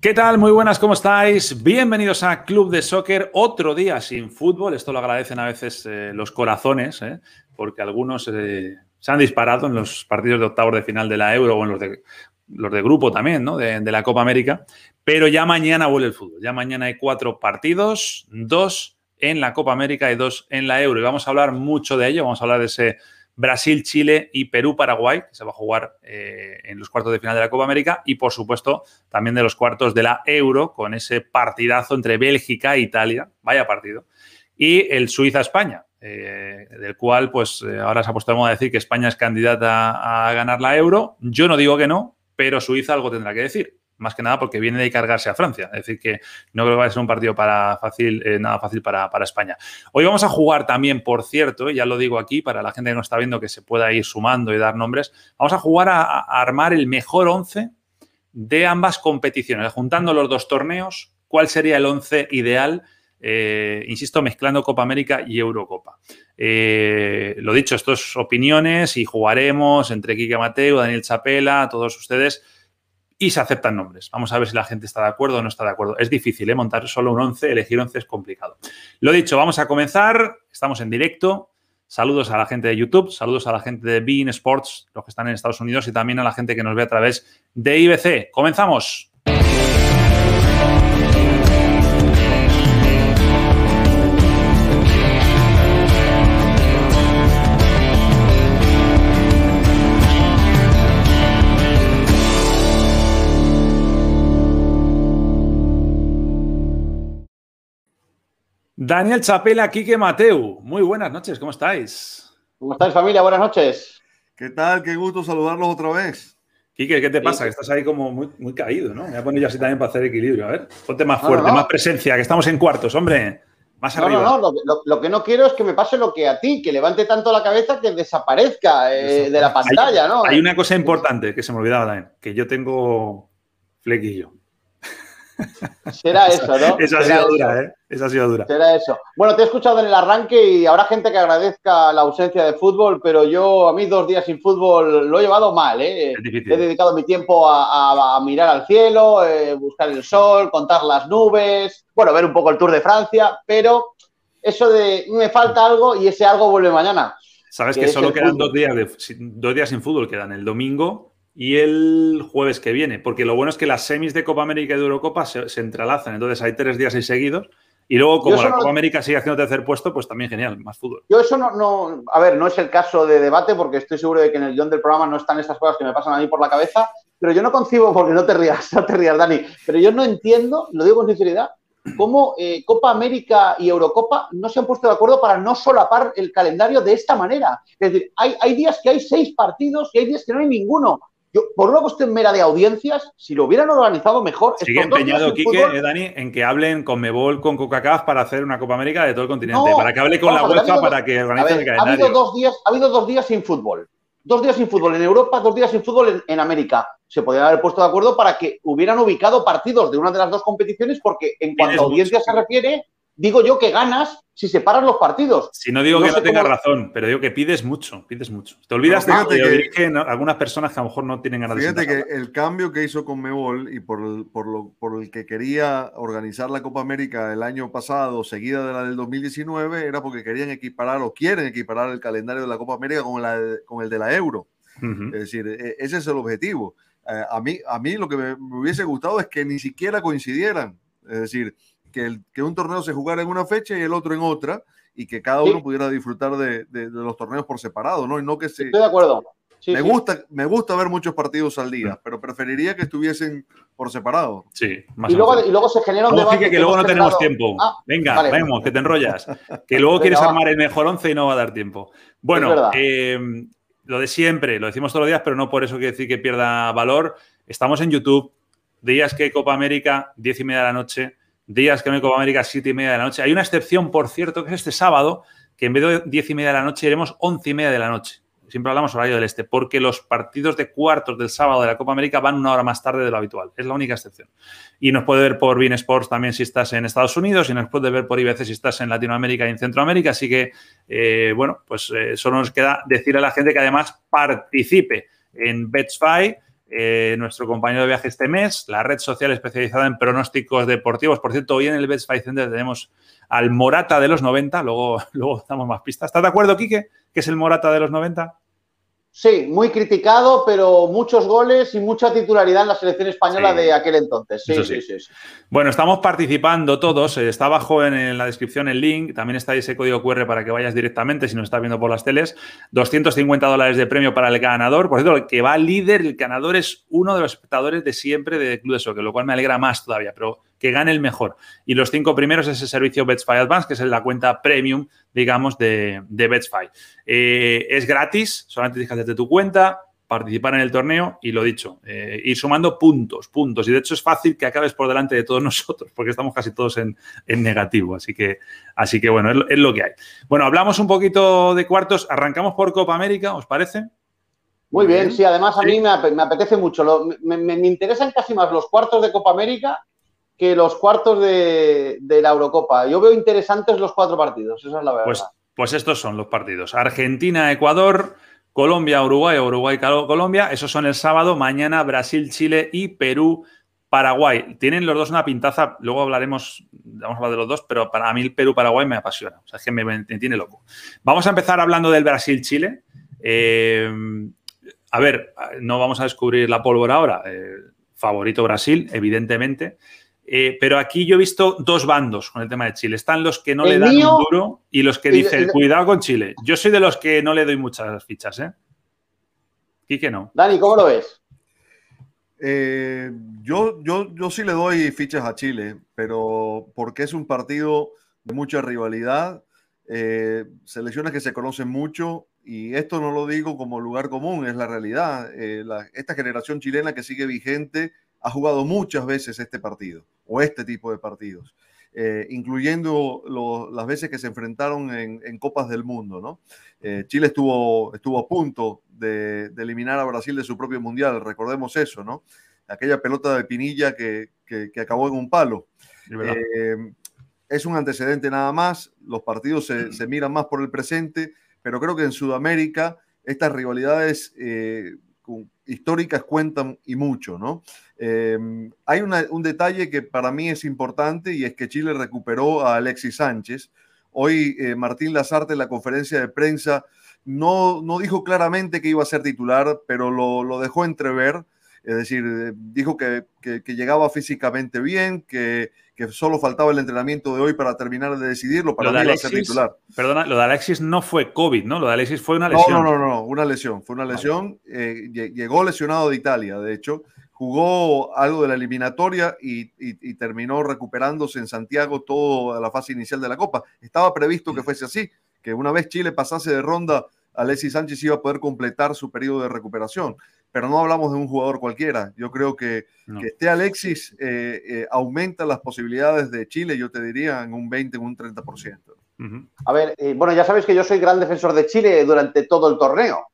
¿Qué tal? Muy buenas, ¿cómo estáis? Bienvenidos a Club de Soccer, otro día sin fútbol. Esto lo agradecen a veces eh, los corazones, ¿eh? porque algunos eh, se han disparado en los partidos de octavos de final de la Euro o en los de, los de grupo también, ¿no? De, de la Copa América. Pero ya mañana vuelve el fútbol. Ya mañana hay cuatro partidos, dos en la Copa América y dos en la Euro. Y vamos a hablar mucho de ello. Vamos a hablar de ese Brasil, Chile y Perú-Paraguay, que se va a jugar eh, en los cuartos de final de la Copa América, y por supuesto también de los cuartos de la Euro, con ese partidazo entre Bélgica e Italia, vaya partido, y el Suiza-España, eh, del cual pues eh, ahora se ha puesto a decir que España es candidata a ganar la Euro. Yo no digo que no, pero Suiza algo tendrá que decir más que nada porque viene de cargarse a Francia. Es decir, que no creo que vaya a ser un partido para fácil, eh, nada fácil para, para, España. Hoy vamos a jugar también, por cierto, ya lo digo aquí para la gente que no está viendo que se pueda ir sumando y dar nombres, vamos a jugar a, armar el mejor 11 de ambas competiciones, juntando los dos torneos, cuál sería el 11 ideal. Eh, insisto, mezclando Copa América y Eurocopa. Eh, lo dicho, esto es opiniones y jugaremos entre Quique Mateo, Daniel Chapela, todos ustedes y se aceptan nombres. Vamos a ver si la gente está de acuerdo o no está de acuerdo. Es difícil, ¿eh? montar solo un 11, elegir 11 es complicado. Lo dicho, vamos a comenzar. Estamos en directo. Saludos a la gente de YouTube, saludos a la gente de Bean Sports, los que están en Estados Unidos, y también a la gente que nos ve a través de IBC. Comenzamos. Daniel Chapela, Quique Mateu. Muy buenas noches, ¿cómo estáis? ¿Cómo estáis, familia? Buenas noches. ¿Qué tal? Qué gusto saludarlos otra vez. Quique, ¿qué te pasa? Que estás ahí como muy, muy caído, ¿no? Me voy a poner yo así también para hacer equilibrio. A ver, ponte más fuerte, no, no, no. más presencia, que estamos en cuartos, hombre. Más arriba. No, no, lo, lo, que no quiero es que me pase lo que a ti, que levante tanto la cabeza que desaparezca eh, de la pantalla, hay, ¿no? Hay una cosa importante que se me olvidaba también, que yo tengo flequillo. Será eso, ¿no? Esa ha sido dura, ¿eh? Esa ha sido dura. Será eso. Bueno, te he escuchado en el arranque y habrá gente que agradezca la ausencia de fútbol, pero yo a mí dos días sin fútbol lo he llevado mal, ¿eh? He dedicado mi tiempo a, a, a mirar al cielo, eh, buscar el sol, contar las nubes, bueno, ver un poco el Tour de Francia, pero eso de me falta algo y ese algo vuelve mañana. Sabes que, que solo quedan dos días, de, dos días sin fútbol, quedan el domingo y el jueves que viene, porque lo bueno es que las semis de Copa América y de Eurocopa se, se entrelazan, entonces hay tres días ahí seguidos. Y luego, como la no... Copa América sigue haciendo tercer puesto, pues también genial, más fútbol. Yo eso no, no, a ver, no es el caso de debate, porque estoy seguro de que en el guion del programa no están estas cosas que me pasan a mí por la cabeza, pero yo no concibo, porque no te rías, no te rías, Dani, pero yo no entiendo, lo digo con sinceridad, cómo eh, Copa América y Eurocopa no se han puesto de acuerdo para no solapar el calendario de esta manera. Es decir, hay, hay días que hay seis partidos y hay días que no hay ninguno. Yo, por una cuestión mera de audiencias, si lo hubieran organizado mejor. Sigue empeñado, Quique, eh, Dani, en que hablen con Mebol, con Coca-Cola para hacer una Copa América de todo el continente. No, para que hable con la UEFA, para que organice ver, el calendario. Ha habido, dos días, ha habido dos días sin fútbol. Dos días sin fútbol en Europa, dos días sin fútbol en, en América. Se podrían haber puesto de acuerdo para que hubieran ubicado partidos de una de las dos competiciones, porque en cuanto a audiencia se refiere, digo yo que ganas si separas los partidos. Si no digo no que no tengas cómo... razón, pero digo que pides mucho, pides mucho. Te olvidas de que, dirigen algunas personas que a lo mejor no tienen ganas fíjate de Fíjate que el cambio que hizo con Mebol y por, el, por, lo, por el que quería organizar la Copa América el año pasado, seguida de la del 2019, era porque querían equiparar o quieren equiparar el calendario de la Copa América con, la, con el de la Euro. Uh -huh. Es decir, ese es el objetivo. Eh, a, mí, a mí lo que me, me hubiese gustado es que ni siquiera coincidieran. Es decir, que, el, que, un torneo se jugara en una fecha y el otro en otra, y que cada uno sí. pudiera disfrutar de, de, de, los torneos por separado, ¿no? Y no que se. Estoy de acuerdo. Sí, me, sí. Gusta, me gusta ver muchos partidos al día, pero preferiría que estuviesen por separado. Sí, más y, luego, y luego se genera un debate. Que, que luego no tenemos tiempo. Ah, Venga, vale. vamos, que te enrollas. Que luego quieres armar el mejor once y no va a dar tiempo. Bueno, eh, lo de siempre, lo decimos todos los días, pero no por eso quiere decir que pierda valor. Estamos en YouTube, días que Copa América, 10 y media de la noche, días que no hay Copa América, 7 y media de la noche. Hay una excepción, por cierto, que es este sábado, que en vez de 10 y media de la noche iremos 11 y media de la noche siempre hablamos horario del este, porque los partidos de cuartos del sábado de la Copa América van una hora más tarde de lo habitual. Es la única excepción. Y nos puede ver por Bean Sports también si estás en Estados Unidos y nos puede ver por IBC si estás en Latinoamérica y en Centroamérica. Así que, eh, bueno, pues eh, solo nos queda decirle a la gente que además participe en BetsFi. Eh, nuestro compañero de viaje este mes, la red social especializada en pronósticos deportivos. Por cierto, hoy en el BetsFi Center tenemos al Morata de los 90, luego, luego damos más pistas. ¿Estás de acuerdo, Quique, que es el Morata de los 90? Sí, muy criticado, pero muchos goles y mucha titularidad en la selección española de aquel entonces. Sí, sí. sí, sí, Bueno, estamos participando todos. Eh, está abajo en, la descripción el link. También está ese código QR para que vayas directamente si nos estás viendo por las teles. 250 dólares de premio para el ganador. Por cierto, el que va líder, el ganador es uno de los espectadores de siempre de Club de Soccer, lo cual me alegra más todavía. Pero que gane el mejor. Y los cinco primeros es el servicio BetsFi Advance, que es la cuenta premium, digamos, de, de BetsFi. Eh, es gratis, solamente tienes que hacerte tu cuenta, participar en el torneo y lo dicho, eh, ir sumando puntos, puntos. Y de hecho es fácil que acabes por delante de todos nosotros, porque estamos casi todos en, negativo. Así que, así que bueno, es, lo que hay. Bueno, hablamos un poquito de cuartos. Arrancamos por Copa América, ¿os parece? Muy bien, sí, además a mí me, apetece mucho. me, me, interesan casi más los cuartos de Copa América que los cuartos de, la Eurocopa. Yo veo interesantes los cuatro partidos, esa es la verdad. Pues, pues estos son los partidos. Argentina, Ecuador, Colombia, Uruguay, Uruguay, Colombia. Esos son el sábado. Mañana Brasil, Chile y Perú, Paraguay. Tienen los dos una pintaza. Luego hablaremos, vamos a hablar de los dos, pero para mí el Perú-Paraguay me apasiona. O sea, es que me, tiene loco. Vamos a empezar hablando del Brasil-Chile. Eh, a ver, no vamos a descubrir la pólvora ahora. Eh, favorito Brasil, evidentemente. Eh, pero aquí yo he visto dos bandos con el tema de Chile. Están los que no le dan un duro y los que dicen, cuidado con Chile. Yo soy de los que no le doy muchas fichas, ¿eh? Y que no. Dani, ¿cómo lo ves? Eh, yo, yo, yo sí le doy fichas a Chile, pero porque es un partido de mucha rivalidad, eh, selecciones que se conocen mucho, y esto no lo digo como lugar común, es la realidad. esta generación chilena que sigue vigente ha jugado muchas veces este partido o este tipo de partidos, eh, incluyendo las veces que se enfrentaron en, Copas del Mundo. ¿no? Eh, Chile estuvo, estuvo a punto de, eliminar a Brasil de su propio mundial, recordemos eso, ¿no? Aquella pelota de Pinilla que, acabó en un palo. Eh, es un antecedente nada más, los partidos se, se, miran más por el presente, pero creo que en Sudamérica estas rivalidades históricas cuentan y mucho, ¿no? Em, hay un detalle que para mí es importante y es que Chile recuperó a Alexis Sánchez. Hoy eh, Martín Lazarte en la conferencia de prensa no, no dijo claramente que iba a ser titular, pero lo, lo dejó entrever. Es decir, eh, dijo que, que, llegaba físicamente bien, que, que, solo faltaba el entrenamiento de hoy para terminar de decidirlo, para lo de ser titular. Perdona, lo de Alexis no fue COVID, ¿no? Lo de Alexis fue una lesión. No, no, no, no una lesión, fue una lesión. Eh, llegó lesionado de Italia, de hecho, jugó algo de la eliminatoria y, terminó recuperándose en Santiago toda la fase inicial de la Copa. Estaba previsto que fuese así, que una vez Chile pasase de ronda, Alexis Sánchez iba a poder completar su periodo de recuperación. Pero no hablamos de un jugador cualquiera. Yo creo que, que este Alexis eh, eh, aumenta las posibilidades de Chile, yo te diría, en un 20, en un 30%. A ver, eh, bueno, ya sabéis que yo soy gran defensor de Chile durante todo el torneo.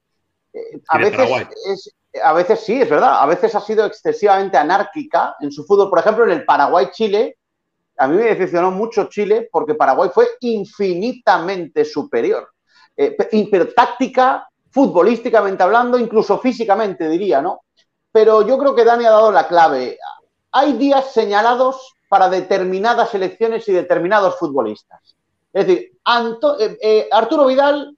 a veces es, a veces sí, es verdad, a veces ha sido excesivamente anárquica en su fútbol. Por ejemplo, en el Paraguay-Chile, a mí me decepcionó mucho Chile porque Paraguay fue infinitamente superior. Eh, pero táctica, futbolísticamente hablando, incluso físicamente diría, ¿no? Pero yo creo que Dani ha dado la clave. Hay días señalados para determinadas elecciones y determinados futbolistas. Es decir, eh, eh, Arturo Vidal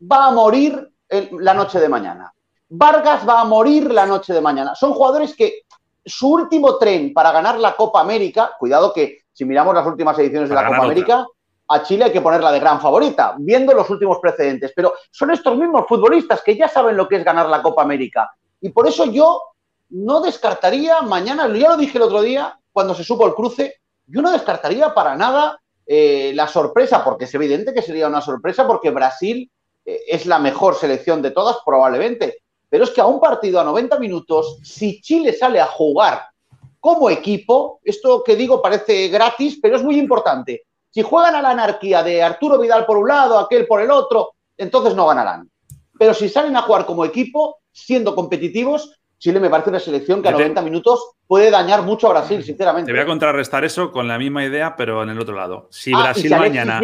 va a morir la noche de mañana. Vargas va a morir la noche de mañana. Son jugadores que su último tren para ganar la Copa América, cuidado que si miramos las últimas ediciones de la Copa América, a Chile hay que ponerla de gran favorita, viendo los últimos precedentes, pero son estos mismos futbolistas que ya saben lo que es ganar la Copa América. Y por eso yo no descartaría mañana, ya lo dije el otro día, cuando se supo el cruce, yo no descartaría para nada eh, la sorpresa, porque es evidente que sería una sorpresa, porque Brasil eh, es la mejor selección de todas, probablemente. Pero es que a un partido a 90 minutos, si Chile sale a jugar como equipo, esto que digo parece gratis, pero es muy importante. Si juegan a la anarquía de Arturo Vidal por un lado, aquel por el otro, entonces no ganarán. Pero si salen a jugar como equipo, siendo competitivos, Chile me parece una selección que a 90 minutos puede dañar mucho a Brasil, sinceramente. Te voy a contrarrestar eso con la misma idea, pero en el otro lado. Si ah, Brasil mañana.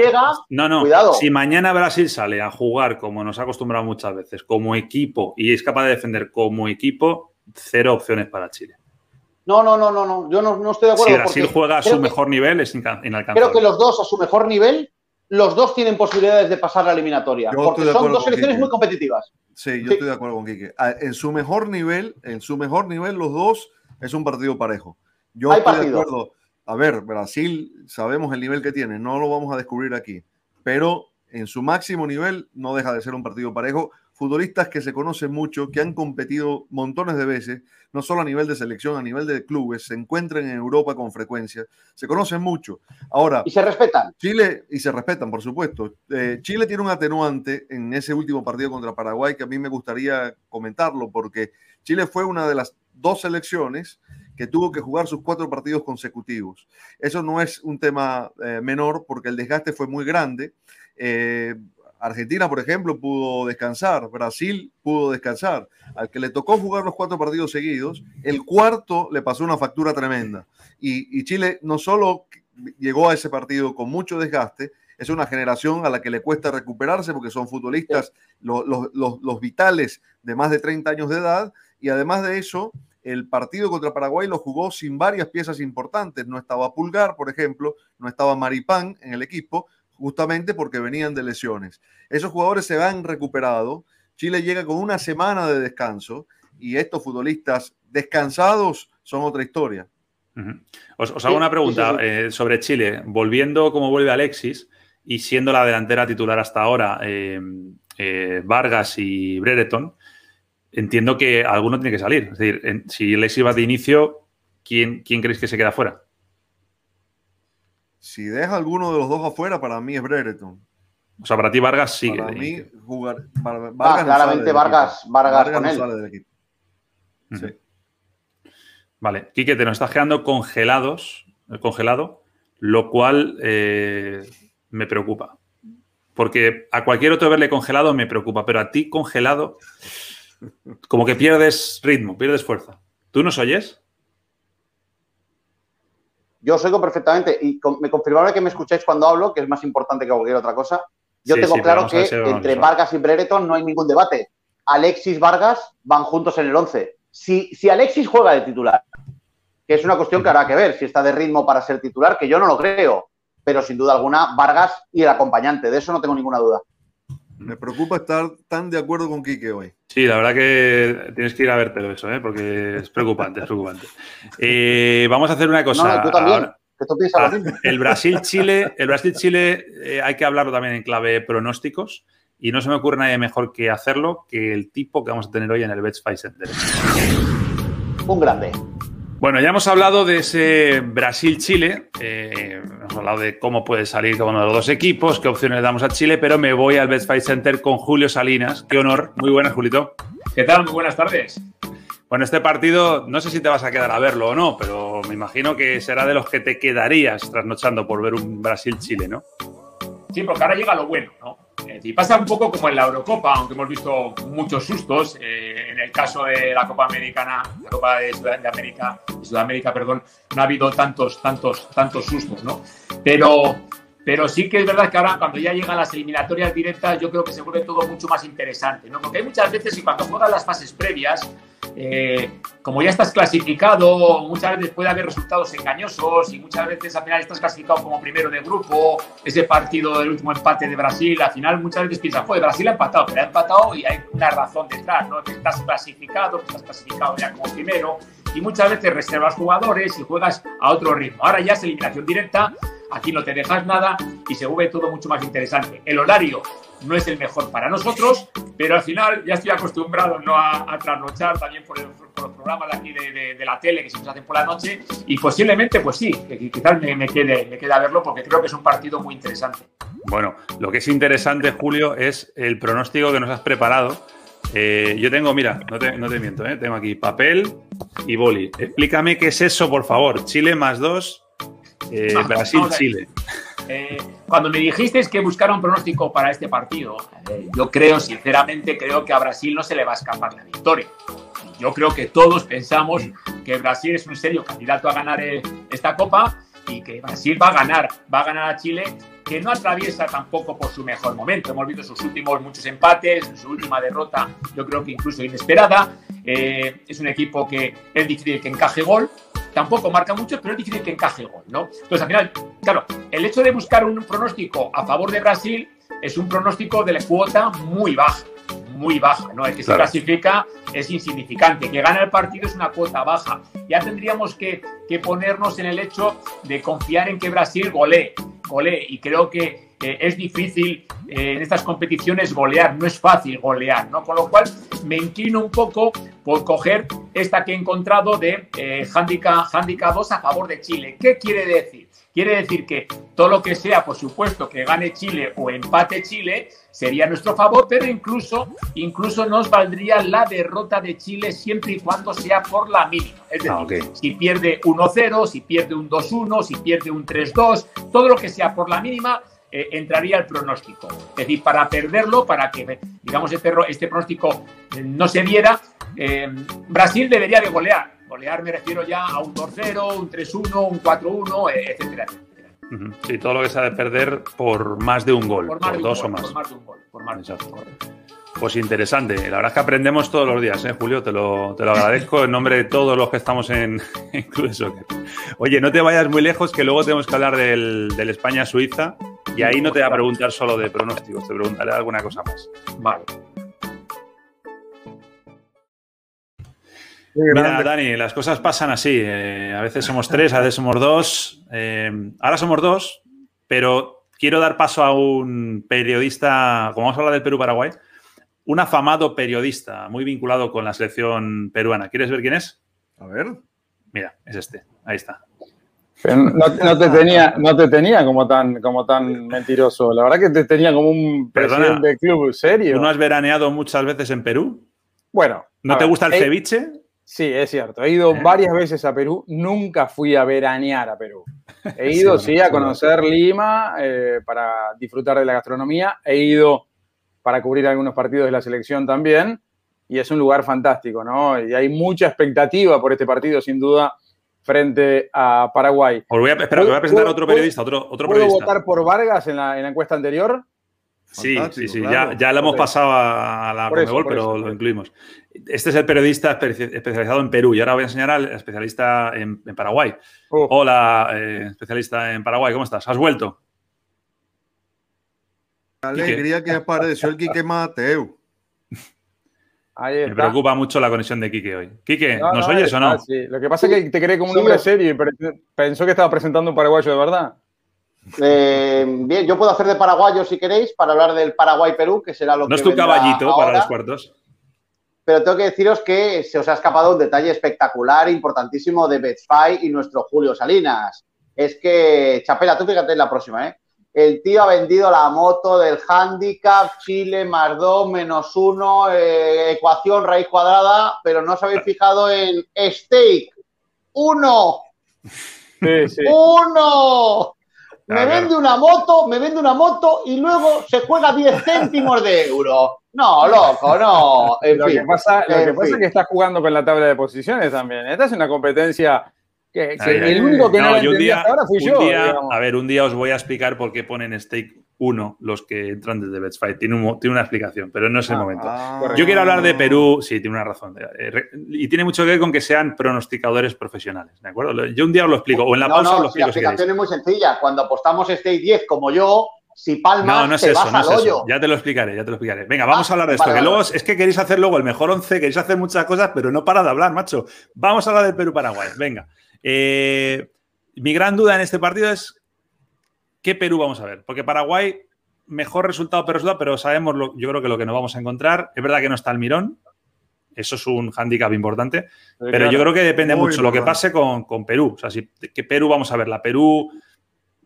no, no. Cuidado. Si mañana Brasil sale a jugar como nos ha acostumbrado muchas veces, como equipo, y es capaz de defender como equipo, cero opciones para Chile. No, no, no, no, no. Yo no, estoy de acuerdo. Si Brasil juega a su mejor nivel, es inalcanzable. Creo que los dos a su mejor nivel los dos tienen posibilidades de pasar la eliminatoria, porque son dos selecciones muy competitivas. Sí, yo estoy de acuerdo con Quique. Ah, en su mejor nivel, en su mejor nivel, los dos es un partido parejo. Yo estoy de acuerdo. A ver, Brasil, sabemos el nivel que tiene, no lo vamos a descubrir aquí, pero en su máximo nivel no deja de ser un partido parejo futbolistas que se conocen mucho, que han competido montones de veces, no solo a nivel de selección, a nivel de clubes, se encuentran en Europa con frecuencia, se conocen mucho. Ahora. Y se respetan. Chile, y se respetan, por supuesto. Eh, Chile tiene un atenuante en ese último partido contra Paraguay que a mí me gustaría comentarlo, porque Chile fue una de las dos selecciones que tuvo que jugar sus cuatro partidos consecutivos. Eso no es un tema eh, menor porque el desgaste fue muy grande. Eh, Argentina, por ejemplo, pudo descansar, Brasil pudo descansar. Al que le tocó jugar los cuatro partidos seguidos, el cuarto le pasó una factura tremenda. Y, Chile no solo llegó a ese partido con mucho desgaste, es una generación a la que le cuesta recuperarse porque son futbolistas, los, vitales de más de 30 años de edad, y además de eso, el partido contra Paraguay lo jugó sin varias piezas importantes. No estaba Pulgar, por ejemplo, no estaba Maripán en el equipo, justamente porque venían de lesiones. Esos jugadores se han recuperado. Chile llega con una semana de descanso y estos futbolistas descansados son otra historia. os, hago una pregunta eh, sobre Chile. Volviendo como vuelve Alexis y siendo la delantera titular hasta ahora em, eh, Vargas y Brereton, entiendo que alguno tiene que salir. Es decir, si Alexis va de inicio, ¿quién, quién creéis que se queda fuera? Si deja alguno de los dos afuera, para mí es Brereton. O sea, para ti Vargas sigue. Para mí, jugar. Vargas ah, claramente Vargas, Vargas, con él. Sale del equipo. Sí. Vale, Quique, te nos estás quedando congelados, eh, congelado, lo cual eh, me preocupa. Porque a cualquier otro verle congelado me preocupa, pero a ti congelado, como que pierdes ritmo, pierdes fuerza. ¿Tú nos oyes? Yo os oigo perfectamente y me confirmaré que me escucháis cuando hablo, que es más importante que cualquier otra cosa. Yo tengo claro que entre Vargas y Brereton no hay ningún debate. Alexis Vargas van juntos en el 11. Si, si Alexis juega de titular, que es una cuestión que habrá que ver si está de ritmo para ser titular, que yo no lo creo, pero sin duda alguna Vargas y el acompañante, de eso no tengo ninguna duda. Me preocupa estar tan de acuerdo con Quique hoy. Sí, la verdad que tienes que ir a vértelo eso, ¿eh? porque es preocupante, es preocupante. Eh, vamos a hacer una cosa. No, tú también. Ah, el Brasil-Chile, el Brasil-Chile eh, hay que hablarlo también en clave pronósticos y no se me ocurre nadie mejor que hacerlo que el tipo que vamos a tener hoy en el Betfair Center. Un grande. Bueno, ya hemos hablado de ese Brasil-Chile, eh, hemos hablado de cómo puede salir cada uno de los dos equipos, qué opciones le damos a Chile, pero me voy al Best Fight Center con Julio Salinas. Qué honor. Muy buenas, Julito. ¿Qué tal? Muy buenas tardes. Bueno, este partido no sé si te vas a quedar a verlo o no, pero me imagino que será de los que te quedarías trasnochando por ver un Brasil-Chile, ¿no? Sí, porque ahora llega lo bueno, ¿no? Y pasa un poco como en la Eurocopa, aunque hemos visto muchos sustos. Eh, en el caso de la Copa Americana, la Copa de, Sudamérica, Sudamérica, perdón, no ha habido tantos, tantos, tantos sustos, ¿no? Pero, pero sí que es verdad que ahora, cuando ya llegan las eliminatorias directas, yo creo que se vuelve todo mucho más interesante, ¿no? Porque hay muchas veces y cuando juegan las fases previas, eh, como ya estás clasificado, muchas veces puede haber resultados engañosos y muchas veces al final estás clasificado como primero de grupo, ese partido del último empate de Brasil, al final muchas veces piensas, joder, Brasil ha empatado, pero ha empatado y hay una razón detrás, ¿no? Que estás clasificado, que estás clasificado ya como primero y muchas veces reservas jugadores y juegas a otro ritmo. Ahora ya es eliminación directa, aquí no te dejas nada y se vuelve todo mucho más interesante. El horario no es el mejor para nosotros, pero al final ya estoy acostumbrado ¿no? a, trasnochar también por, los programas de aquí de, la tele que se nos hacen por la noche y posiblemente, pues sí, quizás me, quede, me quede a verlo porque creo que es un partido muy interesante. Bueno, lo que es interesante, Julio, es el pronóstico que nos has preparado. Eh, yo tengo, mira, no te, miento, eh, tengo aquí papel y boli. Explícame qué es eso, por favor. Chile más dos, eh, Brasil-Chile. Eh, cuando me dijisteis que buscara un pronóstico para este partido, eh, yo creo, sinceramente, creo que a Brasil no se le va a escapar la victoria. Yo creo que todos pensamos que Brasil es un serio candidato a ganar esta Copa y que Brasil va a ganar, va a ganar a Chile, que no atraviesa tampoco por su mejor momento. Hemos visto sus últimos muchos empates, su última derrota, yo creo que incluso inesperada. Eh, es un equipo que es difícil que encaje gol, tampoco marca mucho, pero es difícil que encaje gol, ¿no? Entonces, al final, claro, el hecho de buscar un pronóstico a favor de Brasil es un pronóstico de la cuota muy baja muy baja, ¿no? El que se clasifica es insignificante, que gana el partido es una cuota baja. Ya tendríamos que, ponernos en el hecho de confiar en que Brasil golee, golee, y creo que es difícil eh, en estas competiciones golear, no es fácil golear, ¿no? Con lo cual me inclino un poco por coger esta que he encontrado de eh, handicap, handicap 2 a favor de Chile. ¿Qué quiere decir? Quiere decir que todo lo que sea, por supuesto, que gane Chile o empate Chile, sería nuestro favor, pero incluso, incluso nos valdría la derrota de Chile siempre y cuando sea por la mínima. Es decir, ah, si pierde 1-0, si pierde un 2-1, si pierde un 3-2, todo lo que sea por la mínima eh, entraría el pronóstico. Es decir, para perderlo, para que, digamos, este, este pronóstico eh, no se viera, eh, Brasil debería de golear Golear me refiero ya a un 2-0, un 3-1, un 4-1, eh, etcétera. Sí, todo lo que se ha de perder por más de un gol, por, dos o más. Por más de un gol, por más de un gol. Pues interesante. La verdad es que aprendemos todos los días, ¿eh, Julio? Te lo, te lo agradezco en nombre de todos los que estamos en, en Club Soccer. Oye, no te vayas muy lejos, que luego tenemos que hablar del, del España-Suiza. Y ahí no te voy a preguntar solo de pronósticos, te preguntaré alguna cosa más. Vale. Mira, Dani, las cosas pasan así. Eh, a veces somos tres, a veces somos dos. Eh, ahora somos dos, pero quiero dar paso a un periodista, como vamos a hablar del Perú-Paraguay, un afamado periodista muy vinculado con la selección peruana. ¿Quieres ver quién es? A ver. Mira, es este. Ahí está. no, te tenía, no te tenía como tan, como tan mentiroso. La verdad que te tenía como un presidente de club serio. ¿Tú no has veraneado muchas veces en Perú? Bueno. ¿No te gusta el ceviche? Sí, es cierto. He ido varias veces a Perú. Nunca fui a veranear a Perú. He ido, sí, a conocer Lima eh, para disfrutar de la gastronomía. He ido para cubrir algunos partidos de la selección también. Y es un lugar fantástico, ¿no? Y hay mucha expectativa por este partido, sin duda, frente a Paraguay. Os voy a, espera, voy a presentar a otro periodista, otro, otro ¿puedo votar por Vargas en la, encuesta anterior? Sí, sí, sí, ya, ya lo hemos pasado a la Conmebol, pero lo incluimos. Este es el periodista especializado en Perú y ahora voy a enseñar al especialista en, Paraguay. Oh. Hola, eh, especialista en Paraguay, ¿cómo estás? ¿Has vuelto? Alegría que apareció el Quique Mateo. Me preocupa mucho la conexión de Quique hoy. Quique, ¿nos oyes o no? Lo que pasa es que te cree como un hombre serio y pensó que estaba presentando un paraguayo de verdad. Eh, bien, yo puedo hacer de paraguayo si queréis para hablar del Paraguay-Perú, que será lo que. No es tu caballito para los cuartos pero tengo que deciros que se os ha escapado un detalle espectacular, importantísimo de Betfy y nuestro Julio Salinas. Es que, Chapela, tú fíjate en la próxima, ¿eh? El tío ha vendido la moto del handicap, Chile más dos, menos uno, eh, ecuación, raíz cuadrada, pero no os habéis fijado en stake. ¡Uno! Sí, sí. ¡Uno! Me vende una moto, me vende una moto y luego se juega 10 céntimos de euro. No, loco, no. lo que pasa, lo que pasa es que estás jugando con la tabla de posiciones también. Esta es una competencia que, el único que no, un día, ahora fui yo. a ver, un día os voy a explicar por qué ponen stake 1 los que entran desde Betsfight. Tiene, tiene una explicación, pero no es el ah, momento. Ah. yo quiero hablar de Perú, sí, tiene una razón. Eh, y tiene mucho que ver con que sean pronosticadores profesionales, ¿de acuerdo? Yo un día os lo explico, o en la pausa os lo explico. La explicación es muy sencilla. Cuando apostamos stake 10 como yo, si palmas, no, no es eso, no es eso. Ya te lo explicaré, ya te lo explicaré. Venga, vamos a hablar de esto. que luego es que queréis hacer luego el mejor 11, queréis hacer muchas cosas, pero no para de hablar, macho. Vamos a hablar del Perú-Paraguay. Venga. Eh, mi gran duda en este partido es qué Perú vamos a ver. Porque Paraguay, mejor resultado, pero, pero sabemos, lo, yo creo que lo que nos vamos a encontrar. Es verdad que no está el mirón. Eso es un hándicap importante. pero yo creo que depende mucho lo que pase con, con Perú. O sea, si, ¿qué Perú vamos a ver? La Perú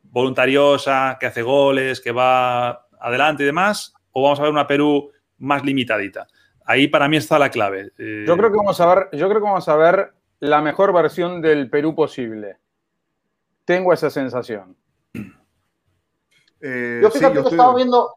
voluntariosa, que hace goles, que va adelante y demás, o vamos a ver una Perú más limitadita. Ahí para mí está la clave. Eh, yo creo que vamos a ver, yo creo que vamos a ver la mejor versión del Perú posible. Tengo esa sensación. Eh, yo fíjate que estaba viendo,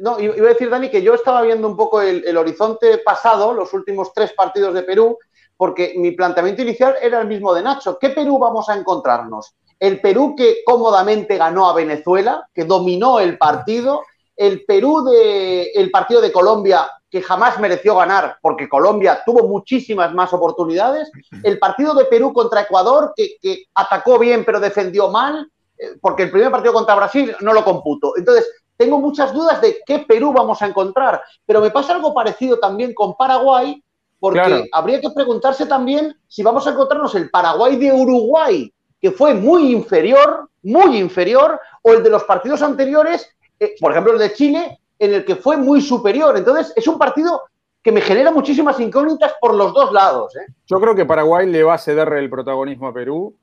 no, iba a decir, Dani, que yo estaba viendo un poco el, horizonte pasado, los últimos tres partidos de Perú, porque mi planteamiento inicial era el mismo de Nacho. ¿Qué Perú vamos a encontrarnos? El Perú que cómodamente ganó a Venezuela, que dominó el partido, el Perú de el partido de Colombia que jamás mereció ganar porque Colombia tuvo muchísimas más oportunidades, el partido de Perú contra Ecuador que, que atacó bien pero defendió mal, eh, porque el primer partido contra Brasil no lo computo. Entonces, tengo muchas dudas de qué Perú vamos a encontrar, pero me pasa algo parecido también con Paraguay, porque habría que preguntarse también si vamos a encontrarnos el Paraguay de Uruguay, que fue muy inferior, muy inferior, o el de los partidos anteriores, eh, por ejemplo el de Chile, en el que fue muy superior. Entonces, es un partido que me genera muchísimas incógnitas por los dos lados. ¿eh? Yo creo que Paraguay le va a ceder el protagonismo a Perú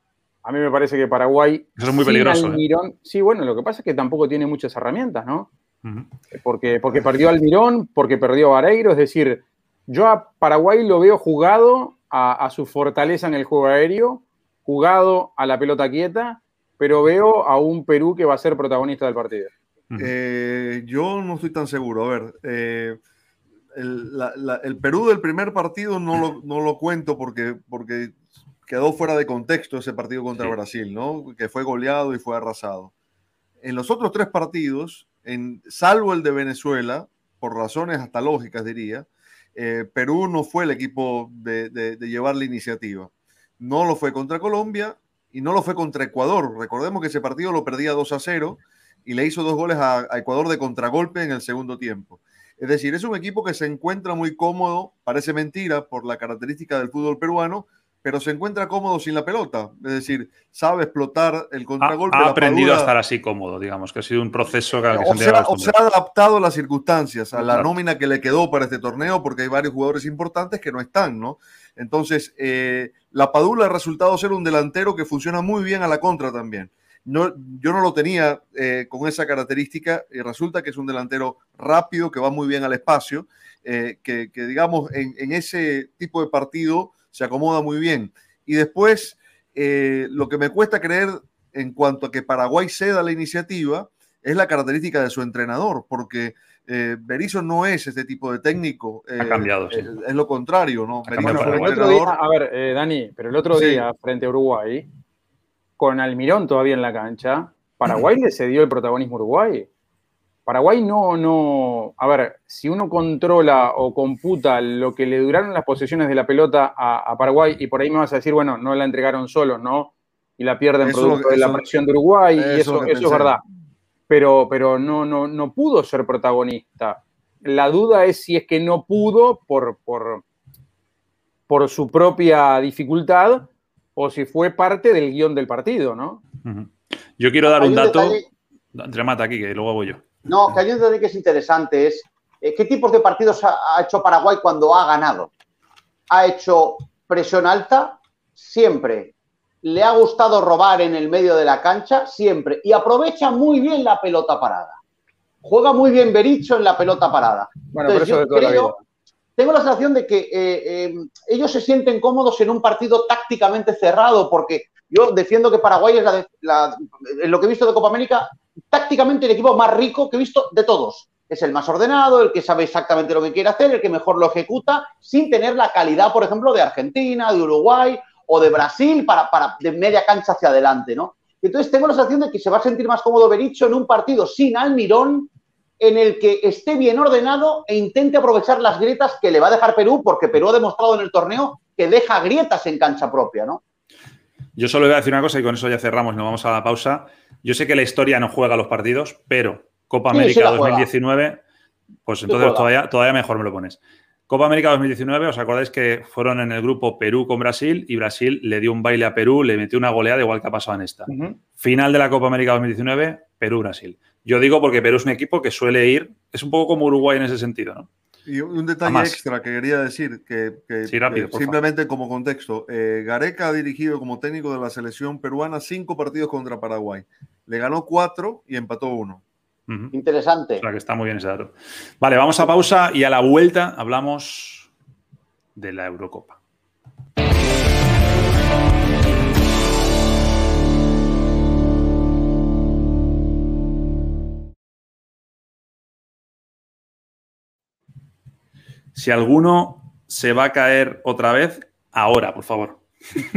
a mí me parece que Paraguay. Eso es muy peligroso. ¿eh? Sí, bueno, lo que pasa es que tampoco tiene muchas herramientas, ¿no? porque, porque perdió Almirón, porque perdió Vareiro, es decir, yo a Paraguay lo veo jugado a, su fortaleza en el juego aéreo, jugado a la pelota quieta, pero veo a un Perú que va a ser protagonista del partido. Eh, yo no estoy tan seguro. A ver, eh, el, Perú del primer partido no lo, no lo cuento porque, porque quedó fuera de contexto ese partido contra Brasil, ¿no? Que fue goleado y fue arrasado. En los otros tres partidos, en, salvo el de Venezuela, por razones hasta lógicas diría, eh, Perú no fue el equipo de, llevar la iniciativa. No lo fue contra Colombia y no lo fue contra Ecuador. Recordemos que ese partido lo perdía 2 a 0 y le hizo dos goles a, a Ecuador de contragolpe en el segundo tiempo. Es decir, es un equipo que se encuentra muy cómodo, parece mentira por la característica del fútbol peruano, pero se encuentra cómodo sin la pelota. Es decir, sabe explotar el contragolpe. Ha, aprendido a estar así cómodo, digamos, que ha sido un proceso que, o, se, ha adaptado a las circunstancias, a la nómina que le quedó para este torneo, porque hay varios jugadores importantes que no están, ¿no? Entonces, eh, la Padula ha resultado ser un delantero que funciona muy bien a la contra también. No, yo no lo tenía eh, con esa característica y resulta que es un delantero rápido, que va muy bien al espacio, eh, que, digamos en, ese tipo de partido se acomoda muy bien. Y después, eh, lo que me cuesta creer en cuanto a que Paraguay ceda la iniciativa es la característica de su entrenador, porque eh, Berizzo no es este tipo de técnico. ha cambiado, sí. Es, lo contrario, ¿no? a ver, Dani, pero el otro día, frente a Uruguay, con Almirón todavía en la cancha, Paraguay le cedió el protagonismo a Uruguay. Paraguay no, no, a ver, si uno controla o computa lo que le duraron las posesiones de la pelota a, Paraguay, y por ahí me vas a decir, bueno, no la entregaron solos, ¿no? Y la pierden producto de la presión de Uruguay, y eso, eso es verdad. Pero, pero no, no, no pudo ser protagonista. La duda es si es que no pudo por, por, por su propia dificultad o si fue parte del guion del partido, ¿no? Yo quiero dar un dato. Remata aquí, que luego voy yo. No, que hay un detalle que es interesante, es eh, qué tipos de partidos ha, hecho Paraguay cuando ha ganado. Ha hecho presión alta, siempre. Le ha gustado robar en el medio de la cancha, siempre. Y aprovecha muy bien la pelota parada. Juega muy bien Bericho en la pelota parada. Bueno, por eso de toda la vida. Tengo la sensación de que eh, eh, ellos se sienten cómodos en un partido tácticamente cerrado, porque yo defiendo que Paraguay es lo que he visto de Copa América, tácticamente el equipo más rico que he visto de todos. Es el más ordenado, el que sabe exactamente lo que quiere hacer, el que mejor lo ejecuta, sin tener la calidad, por ejemplo, de Argentina, de Uruguay o de Brasil para, para de media cancha hacia adelante, ¿no? Entonces tengo la sensación de que se va a sentir más cómodo Bericho en un partido sin Almirón, en el que esté bien ordenado e intente aprovechar las grietas que le va a dejar Perú, porque Perú ha demostrado en el torneo que deja grietas en cancha propia, ¿no? Yo solo voy a decir una cosa y con eso ya cerramos y nos vamos a la pausa. Yo sé que la historia no juega los partidos, pero Copa América 2019, pues entonces todavía, todavía mejor me lo pones. Copa América 2019, os acordáis que fueron en el grupo Perú con Brasil y Brasil le dio un baile a Perú, le metió una goleada igual que ha pasado en esta. Final de la Copa América 2019, Perú-Brasil. Yo digo porque Perú es un equipo que suele ir, es un poco como Uruguay en ese sentido, ¿no? Y un detalle extra que quería decir, que, simplemente como contexto, eh, Gareca ha dirigido como técnico de la selección peruana cinco partidos contra Paraguay. Le ganó cuatro y empató uno. Interesante. O sea que está muy bien ese dato. Vale, vamos a pausa y a la vuelta hablamos de la Eurocopa. Si alguno se va a caer otra vez, ahora, por favor.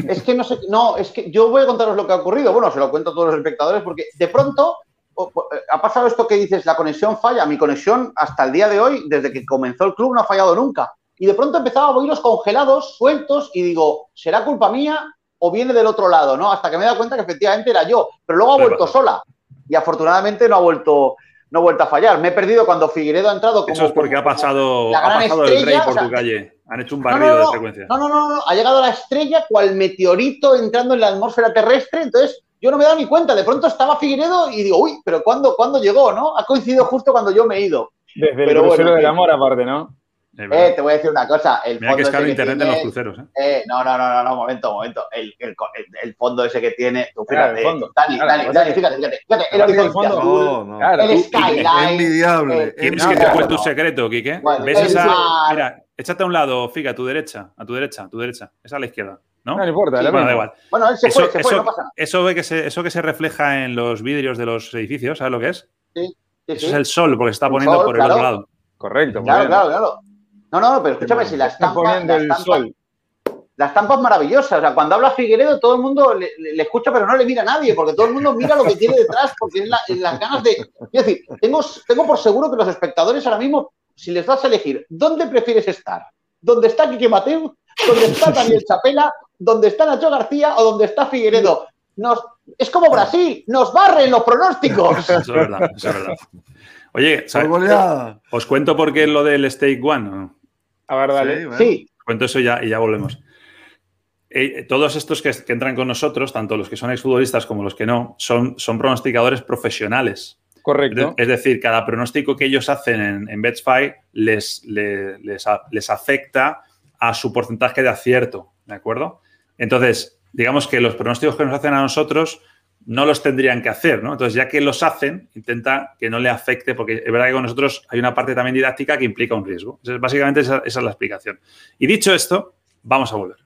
Es que no sé, no, es que yo voy a contaros lo que ha ocurrido. Bueno, se lo cuento a todos los espectadores porque de pronto eh, ha pasado esto que dices, la conexión falla. Mi conexión hasta el día de hoy, desde que comenzó el club, no ha fallado nunca. Y de pronto empezaba a oírlos congelados, sueltos, y digo, ¿será culpa mía o viene del otro lado? ¿no? Hasta que me he dado cuenta que efectivamente era yo. Pero luego ha vuelto sola. Y afortunadamente no ha vuelto, no ha vuelto a fallar. Me he perdido cuando Figueredo ha entrado como. Eso es porque ha pasado, ha pasado el rey por tu calle. Han hecho un barrido de frecuencia. No, no, no, no. Ha llegado la estrella cual meteorito entrando en la atmósfera terrestre. Entonces, yo no me he dado ni cuenta. De pronto estaba Figueredo y digo, uy, pero ¿cuándo, ¿cuándo llegó? ¿no? Ha coincidido justo cuando yo me he ido. Desde el crucero del amor, aparte, ¿no? Eh, te voy a decir una cosa. El Mira que es caro internet en los cruceros. ¿eh? ¿eh? no, no, no, no, momento, momento. El, el, el, fondo ese que tiene. Tú, fíjate. Dani, Dani, Dani, fíjate, fíjate. fíjate el horizonte azul. No, no. El skyline. Es envidiable. ¿Quieres que te cuente tu secreto, Quique? ¿Ves esa? Mira, échate a un lado, Figa, a tu derecha, a tu derecha, a tu derecha. Esa a la izquierda. ¿no? No, importa, bueno, da igual. Bueno, él se eso, fue, se eso, fue, no pasa nada. Eso, ve que se, eso que se refleja en los vidrios de los edificios, ¿sabes lo que es? Sí, sí, Eso sí. es el sol, porque se está El poniendo sol, por el claro. otro lado. Correcto. Claro, claro, claro. No, no, pero escúchame, si la Está estampa, poniendo la el estampa, sol. la estampa es maravillosa. O sea, cuando habla Figueredo, todo el mundo le, le- le escucha, pero no le mira a nadie, porque todo el mundo mira lo que tiene detrás, porque es, la- es las ganas de. Quiero decir, tengo, tengo por seguro que los espectadores ahora mismo, si les das a elegir, ¿dónde prefieres estar? ¿Dónde está Quique Mateu? ¿Dónde está Daniel Chapela? ¿Dónde está Nacho García? ¿O dónde está Figueredo? Nos, es como Brasil, nos barren los pronósticos. Eso es verdad, eso es verdad. Oye, ¿sabes? os cuento por qué lo del Stake One. ¿no? A ver, dale. Sí, bueno. Sí, cuento eso ya, y ya volvemos. Eh, todos estos que, que entran con nosotros, tanto los que son exfutbolistas como los que no, son, son pronosticadores profesionales. Correcto. Es decir, cada pronóstico que ellos hacen en, en BetSpy les, le- les, a- les afecta a su porcentaje de acierto, ¿de acuerdo? Entonces, digamos que los pronósticos que nos hacen a nosotros no los tendrían que hacer, ¿no? Entonces, ya que los hacen, intenta que no le afecte, porque es verdad que con nosotros hay una parte también didáctica que implica un riesgo. Entonces, básicamente esa, esa es la explicación. Y dicho esto, vamos a volver.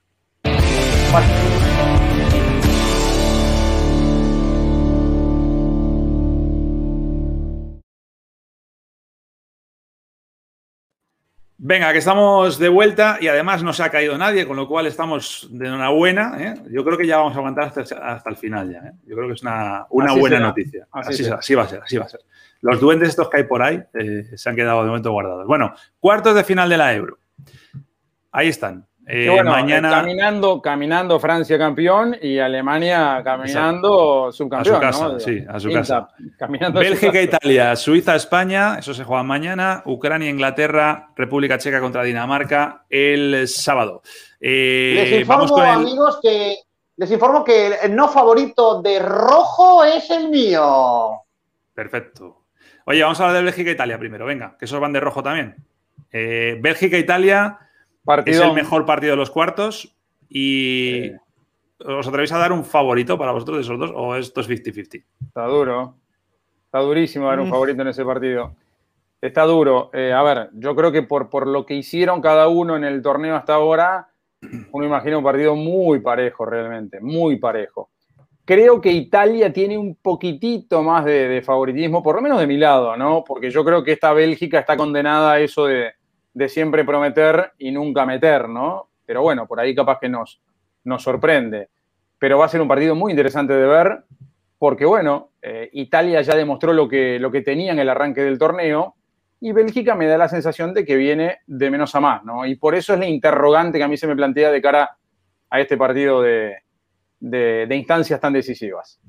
Venga, que estamos de vuelta y además no se ha caído nadie, con lo cual estamos de enhorabuena. ¿eh? Yo creo que ya vamos a aguantar hasta, hasta el final ya. ¿eh? Yo creo que es una, una Así buena será. noticia. Así Así, será. así va a ser, así va a ser. Los duendes estos que hay por ahí eh, se han quedado de momento guardados. Bueno, cuartos de final de la Euro. Ahí están. Eh, bueno, mañana eh, caminando, caminando Francia campeón y Alemania caminando subcampeón. A su casa, ¿no? sí, a su casa. Caminando a su Bélgica, casa. Italia, Suiza, España, eso se juega mañana. Ucrania, Inglaterra, República Checa contra Dinamarca el sábado. Eh, Les vamos informo, con el. amigos, que les informo que el no favorito de rojo es el mío. Perfecto. Oye, vamos a hablar de Bélgica e Italia primero, venga, que esos van de rojo también. Eh, Bélgica e Es el mejor partido de los cuartos y Sí. ¿os atrevéis a dar un favorito para vosotros de esos dos o esto es 50-50? Está duro. Está durísimo dar un Mm. favorito en ese partido. Está duro. Eh, a ver, yo creo que por, por lo que hicieron cada uno en el torneo hasta ahora, uno imagina un partido muy parejo realmente, muy parejo. Creo que Italia tiene un poquitito más de, de favoritismo, por lo menos de mi lado, ¿no? Porque yo creo que esta Bélgica está condenada a eso de, de siempre prometer y nunca meter, ¿no? Pero bueno, por ahí capaz que nos, nos sorprende. Pero va a ser un partido muy interesante de ver, porque bueno, eh, Italia ya demostró lo que, lo que tenía en el arranque del torneo y Bélgica me da la sensación de que viene de menos a más, ¿no? Y por eso es la interrogante que a mí se me plantea de cara a este partido de, de- de instancias tan decisivas.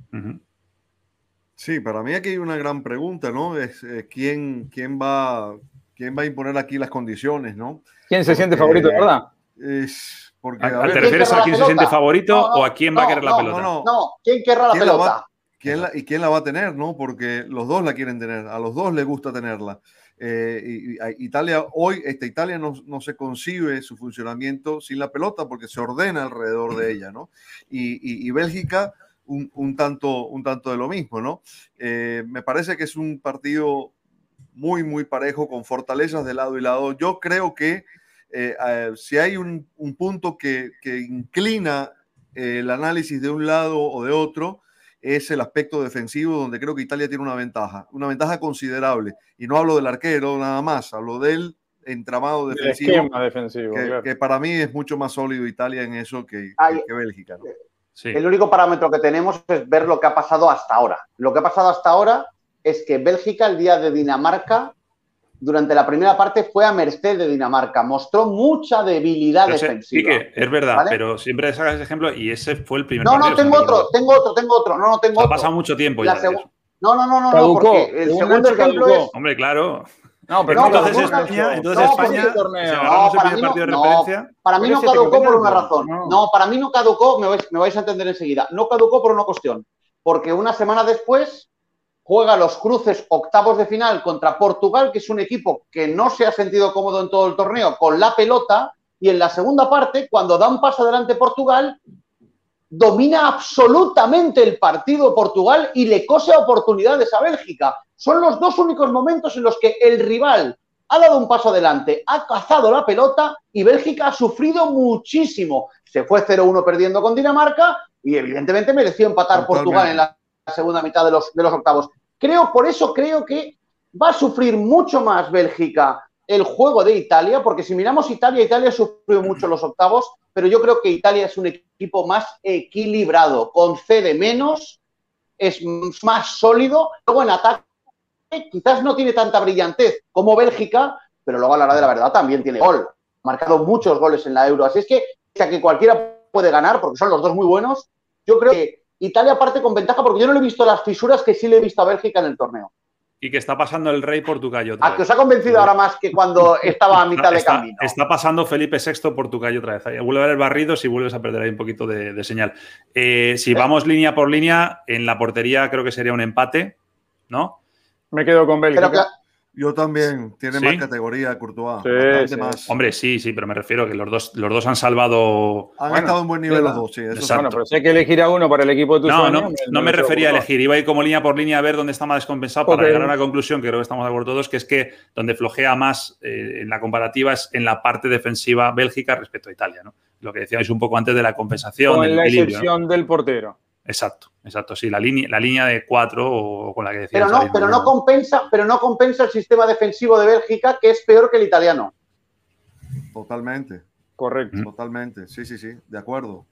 Sí, para mí aquí hay una gran pregunta, ¿no? Es eh, quién, quién, va, quién va a imponer aquí las condiciones, ¿no? ¿Quién se siente favorito, de verdad? Es porque, ¿A- a ¿Te refieres a quién se siente favorito No, no, o a quién va a no, querer la pelota? no, no. No, ¿quién querrá la ¿Quién la pelota? va- ¿quién la- ¿y quién la va a tener, no? Porque los dos la quieren tener, a los dos les gusta tenerla. Eh, y- y a Italia, hoy, esta Italia no, no se concibe su funcionamiento sin la pelota porque se ordena alrededor de ella, ¿no? Y, y- y Bélgica, un, un tanto, un tanto de lo mismo, ¿no? Eh, me parece que es un partido muy, muy parejo, con fortalezas de lado y lado. Yo creo que eh, eh, si hay un, un punto que, que inclina eh, el análisis de un lado o de otro, es el aspecto defensivo, donde creo que Italia tiene una ventaja, una ventaja considerable. Y no hablo del arquero nada más, hablo del entramado El defensivo. esquema defensivo. Que, claro. que para mí es mucho más sólido Italia en eso que, Ay, que- que Bélgica. ¿no? Sí. El único parámetro que tenemos es ver lo que ha pasado hasta ahora. Lo que ha pasado hasta ahora es que Bélgica, el día de Dinamarca, durante la primera parte fue a merced de Dinamarca. Mostró mucha debilidad Pero defensiva. Quique, es verdad, ¿Vale? pero siempre sacas ese ejemplo y ese fue el primer No, no, partido, tengo no me otro, tengo otro, tengo otro. No, no, tengo. Ha otro. pasado mucho tiempo La ya. No, no, no, no, no, Caducó. porque el segundo ejemplo caducó. es. Hombre, claro. No, pero No, entonces España, entonces no, España, No, para mí no, de referencia, Para mí caducó por una razón. no. No, para mí no caducó, me vais, me vais a entender enseguida. No caducó por una cuestión. Porque una semana después juega los cruces octavos de final contra Portugal, que es un equipo que no se ha sentido cómodo en todo el torneo con la pelota. Y en la segunda parte, cuando da un paso adelante Portugal, domina absolutamente el partido Portugal y le cose oportunidades a Bélgica. Son los dos únicos momentos en los que el rival ha dado un paso adelante, ha cazado la pelota y Bélgica ha sufrido muchísimo. Se fue 0-1 perdiendo con Dinamarca y evidentemente mereció empatar. Portugal en la segunda mitad de los, de los octavos. Creo, por eso creo que va a sufrir mucho más Bélgica el juego de Italia, porque si miramos Italia, Italia sufrió mucho los octavos, pero yo creo que Italia es un equipo más equilibrado, concede menos, es más sólido, luego en ataque quizás no tiene tanta brillantez como Bélgica, pero luego a la hora de la verdad también tiene gol. Ha marcado muchos goles en la Euro, así es que, o que cualquiera puede ganar, porque son los dos muy buenos, yo creo que Italia parte con ventaja, porque yo no le he visto las fisuras que sí le he visto a Bélgica en el torneo. y que está pasando el rey por tu calle otra A que os ha convencido ahora más que cuando estaba a mitad de está, camino. está pasando Felipe VI por tu calle otra vez. Ahí Vuelve a haber barridos y vuelves a perder ahí un poquito de, de señal. Eh, si vamos línea por línea, en la portería creo que sería un empate, ¿no? Me quedo con Bélgica. Pero Yo también. Tiene ¿Sí? más categoría Courtois. Sí, bastante sí. más. Hombre, sí, sí, pero me refiero a que los dos, los dos han salvado. Han Bueno, estado en buen nivel sí, los dos, sí. Eso exacto. Bueno, pero si hay que elegir a uno para el equipo de tu No, sueño, no, no me refería a elegir. Iba a ir como línea por línea a ver dónde está más descompensado para llegar a una conclusión que creo que estamos de acuerdo todos, que es que donde flojea más eh, en la comparativa es en la parte defensiva Bélgica respecto a Italia, ¿no? Lo que decíais un poco antes de la compensación, Con del la. ¿no? excepción del portero. Exacto, exacto, sí, la línea, la línea de cuatro o con la que decías. Pero no, pero no compensa, pero no compensa el sistema defensivo de Bélgica, que es peor que el italiano. Totalmente. Correcto. Totalmente. Sí, sí, sí. De acuerdo.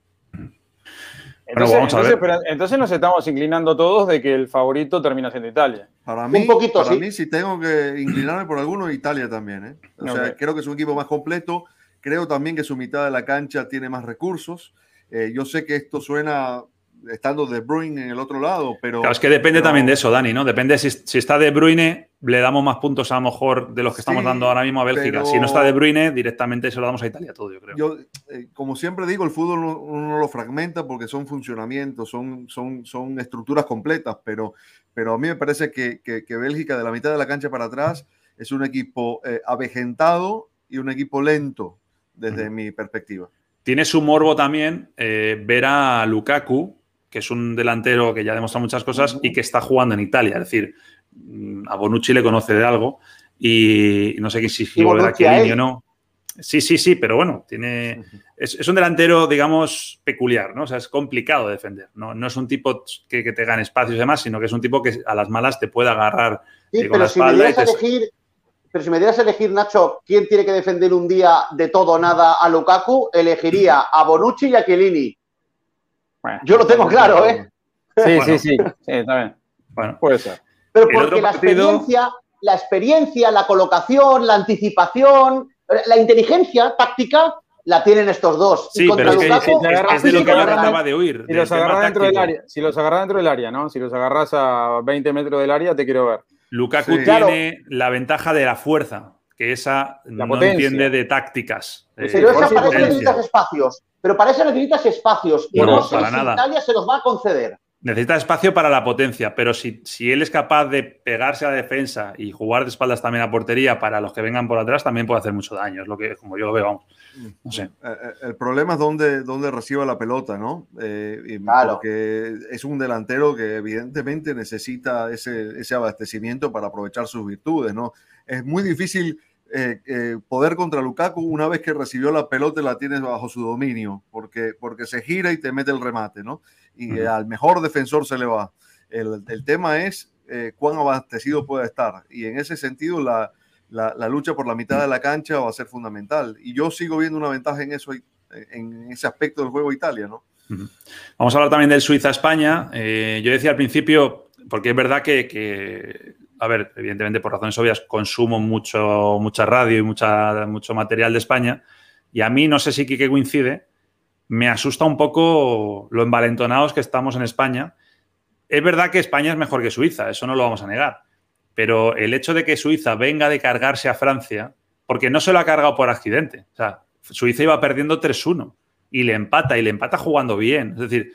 Entonces, vamos a entonces, ver. pero- entonces nos estamos inclinando todos de que el favorito termina siendo Italia. Para mí, poquito, para sí. mí, si tengo que inclinarme por alguno, Italia también. ¿eh? O sea, creo que es un equipo más completo. Creo también que su mitad de la cancha tiene más recursos. Eh, yo sé que esto suena estando De Bruyne en el otro lado, pero. Claro, es que depende pero- también de eso, Dani, ¿no? Depende si, si está De Bruyne, le damos más puntos a lo mejor de los que estamos Sí, dando ahora mismo a Bélgica. pero- Si no está De Bruyne, directamente se lo damos a Italia todo, yo creo. Yo, eh, como siempre digo, el fútbol uno, uno no lo fragmenta porque son funcionamientos, son, son, son estructuras completas, pero, pero a mí me parece que, que- que Bélgica de la mitad de la cancha para atrás es un equipo eh, avejentado y un equipo lento desde mi perspectiva. Tiene su morbo también eh, ver a Lukaku, que es un delantero que ya demuestra muchas cosas y que está jugando en Italia. Es decir, mm, a Bonucci le conoce de algo y no sé si volverá a Bonucci a Chiellini él. o no. Sí, sí, sí, pero bueno, tiene, es, es un delantero, digamos, peculiar, ¿no? O sea, es complicado de defender. No, no es un tipo que, que te gane espacios y demás, sino que es un tipo que a las malas te puede agarrar Sí, eh, con si y te- elegir, pero si me dieras a elegir, Nacho, quién tiene que defender un día de todo o nada a Lukaku, elegiría a Bonucci y a Chiellini. Bueno, Yo lo tengo claro, ¿eh? Sí, Bueno. sí, sí, sí, está bien. Bueno, Puede ser. Pero porque la partido- experiencia, la experiencia, la colocación, la anticipación, la inteligencia táctica la tienen estos dos. sí, y contra pero es que Lukaku, es, es- es de lo que yo trataba de oír. Si los agarras dentro del área, si los agarras dentro del área, ¿no? Si los agarras a 20 metros del área, te quiero ver. Lukaku Sí. tiene la ventaja de la fuerza, que esa La no potencia. entiende de tácticas. Pues eh, Pero esa potencia. necesitas espacios. Pero para eso necesitas espacios. Y no sé para si nada. Italia se los va a conceder. Necesita espacio para la potencia, pero si, si él es capaz de pegarse a la defensa y jugar de espaldas también a portería para los que vengan por atrás, también puede hacer mucho daño. Es lo que, como yo lo veo, vamos. No sé. Eh, eh, El problema es dónde, dónde reciba la pelota, ¿no? Eh, Claro. Porque es un delantero que evidentemente necesita ese, ese abastecimiento para aprovechar sus virtudes, ¿no? Es muy difícil eh, eh, poder contra Lukaku una vez que recibió la pelota la tienes bajo su dominio, porque, porque se gira y te mete el remate, ¿no? Y eh, Ujú. al mejor defensor se le va. El, el tema es eh, cuán abastecido puede estar. Y en ese sentido, la, la, lucha por la mitad de la cancha va a ser fundamental. Y yo sigo viendo una ventaja en eso, en ese aspecto del juego Italia, ¿no? Vamos a hablar también del Suiza-España. Eh, yo decía al principio, porque es verdad que, a ver, evidentemente por razones obvias consumo mucho, mucha radio y mucha, mucho material de España. Y a mí, no sé si Quique coincide, me asusta un poco lo envalentonados que estamos en España. Es verdad que España es mejor que Suiza, eso no lo vamos a negar. Pero el hecho de que Suiza venga de cargarse a Francia, porque no se lo ha cargado por accidente. Suiza iba perdiendo 3-1 y le empata, y le empata jugando bien. Es decir,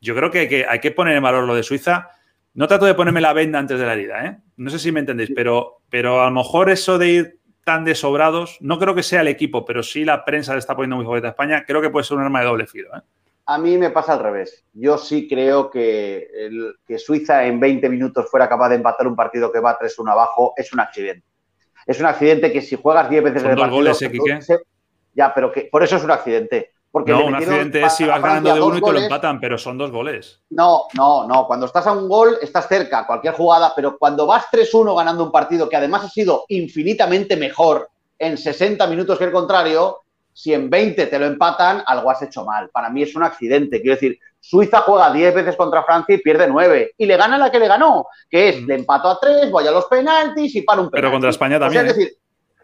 yo creo que, hay que poner en valor lo de Suiza. No trato de ponerme la venda antes de la herida, ¿eh? No sé si me entendéis, pero, pero a lo mejor eso de ir tan desobrados, no creo que sea el equipo, pero sí la prensa le está poniendo muy fuerte a España, creo que puede ser un arma de doble filo. ¿eh? A mí me pasa al revés. Yo sí creo que, el, que Suiza en 20 minutos fuera capaz de empatar un partido que va 3-1 abajo es un accidente. Es un accidente que si juegas 10 veces en el goles, ¿eh, ya, pero que por eso es un accidente. Porque no, un accidente es si vas ganando de uno y te lo empatan, pero son dos goles. No, no, no. Cuando estás a un gol, estás cerca, cualquier jugada, pero cuando vas 3-1 ganando un partido que además ha sido infinitamente mejor en 60 minutos que el contrario, si en 20 te lo empatan, algo has hecho mal. Para mí es un accidente. Quiero decir, Suiza juega 10 veces contra Francia y pierde 9. Y le gana la que le ganó, que es, mm. le empato a 3, voy a los penaltis y para un penalti. Pero contra España también. es ¿eh?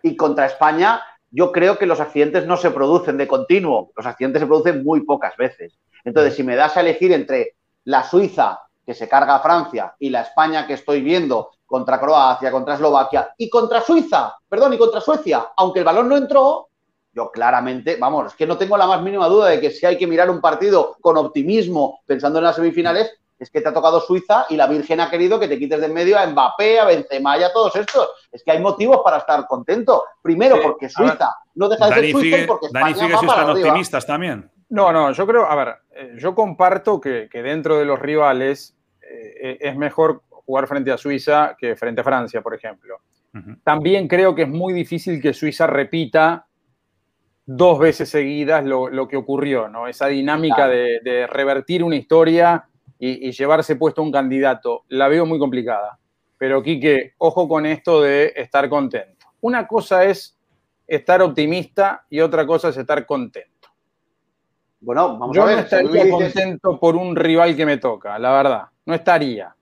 y contra España yo creo que los accidentes no se producen de continuo, los accidentes se producen muy pocas veces. Entonces, si me das a elegir entre la Suiza, que se carga a Francia, y la España que estoy viendo contra Croacia, contra Eslovaquia, y contra Suiza, perdón, y contra Suecia, aunque el balón no entró, yo claramente, vamos, es que no tengo la más mínima duda de que si hay que mirar un partido con optimismo pensando en las semifinales, es que te ha tocado Suiza y la Virgen ha querido que te quites de en medio a Mbappé, a Benzema y a todos estos. Es que hay motivos para estar contento. Primero, porque Suiza no deja de ser Suiza y porque España Dani va para optimistas también. No, no, yo creo, a ver, eh, yo comparto que, dentro de los rivales eh, es mejor jugar frente a Suiza que frente a Francia, por ejemplo. También creo que es muy difícil que Suiza repita dos veces seguidas lo, que ocurrió, ¿no? Esa dinámica de, de, revertir una historia y, llevarse puesto un candidato, la veo muy complicada. Pero Quique, ojo con esto de estar contento. Una cosa es estar optimista y otra cosa es estar contento. Bueno, vamos Yo a ver. no estaría contento por un rival que me toca, la verdad. No estaría.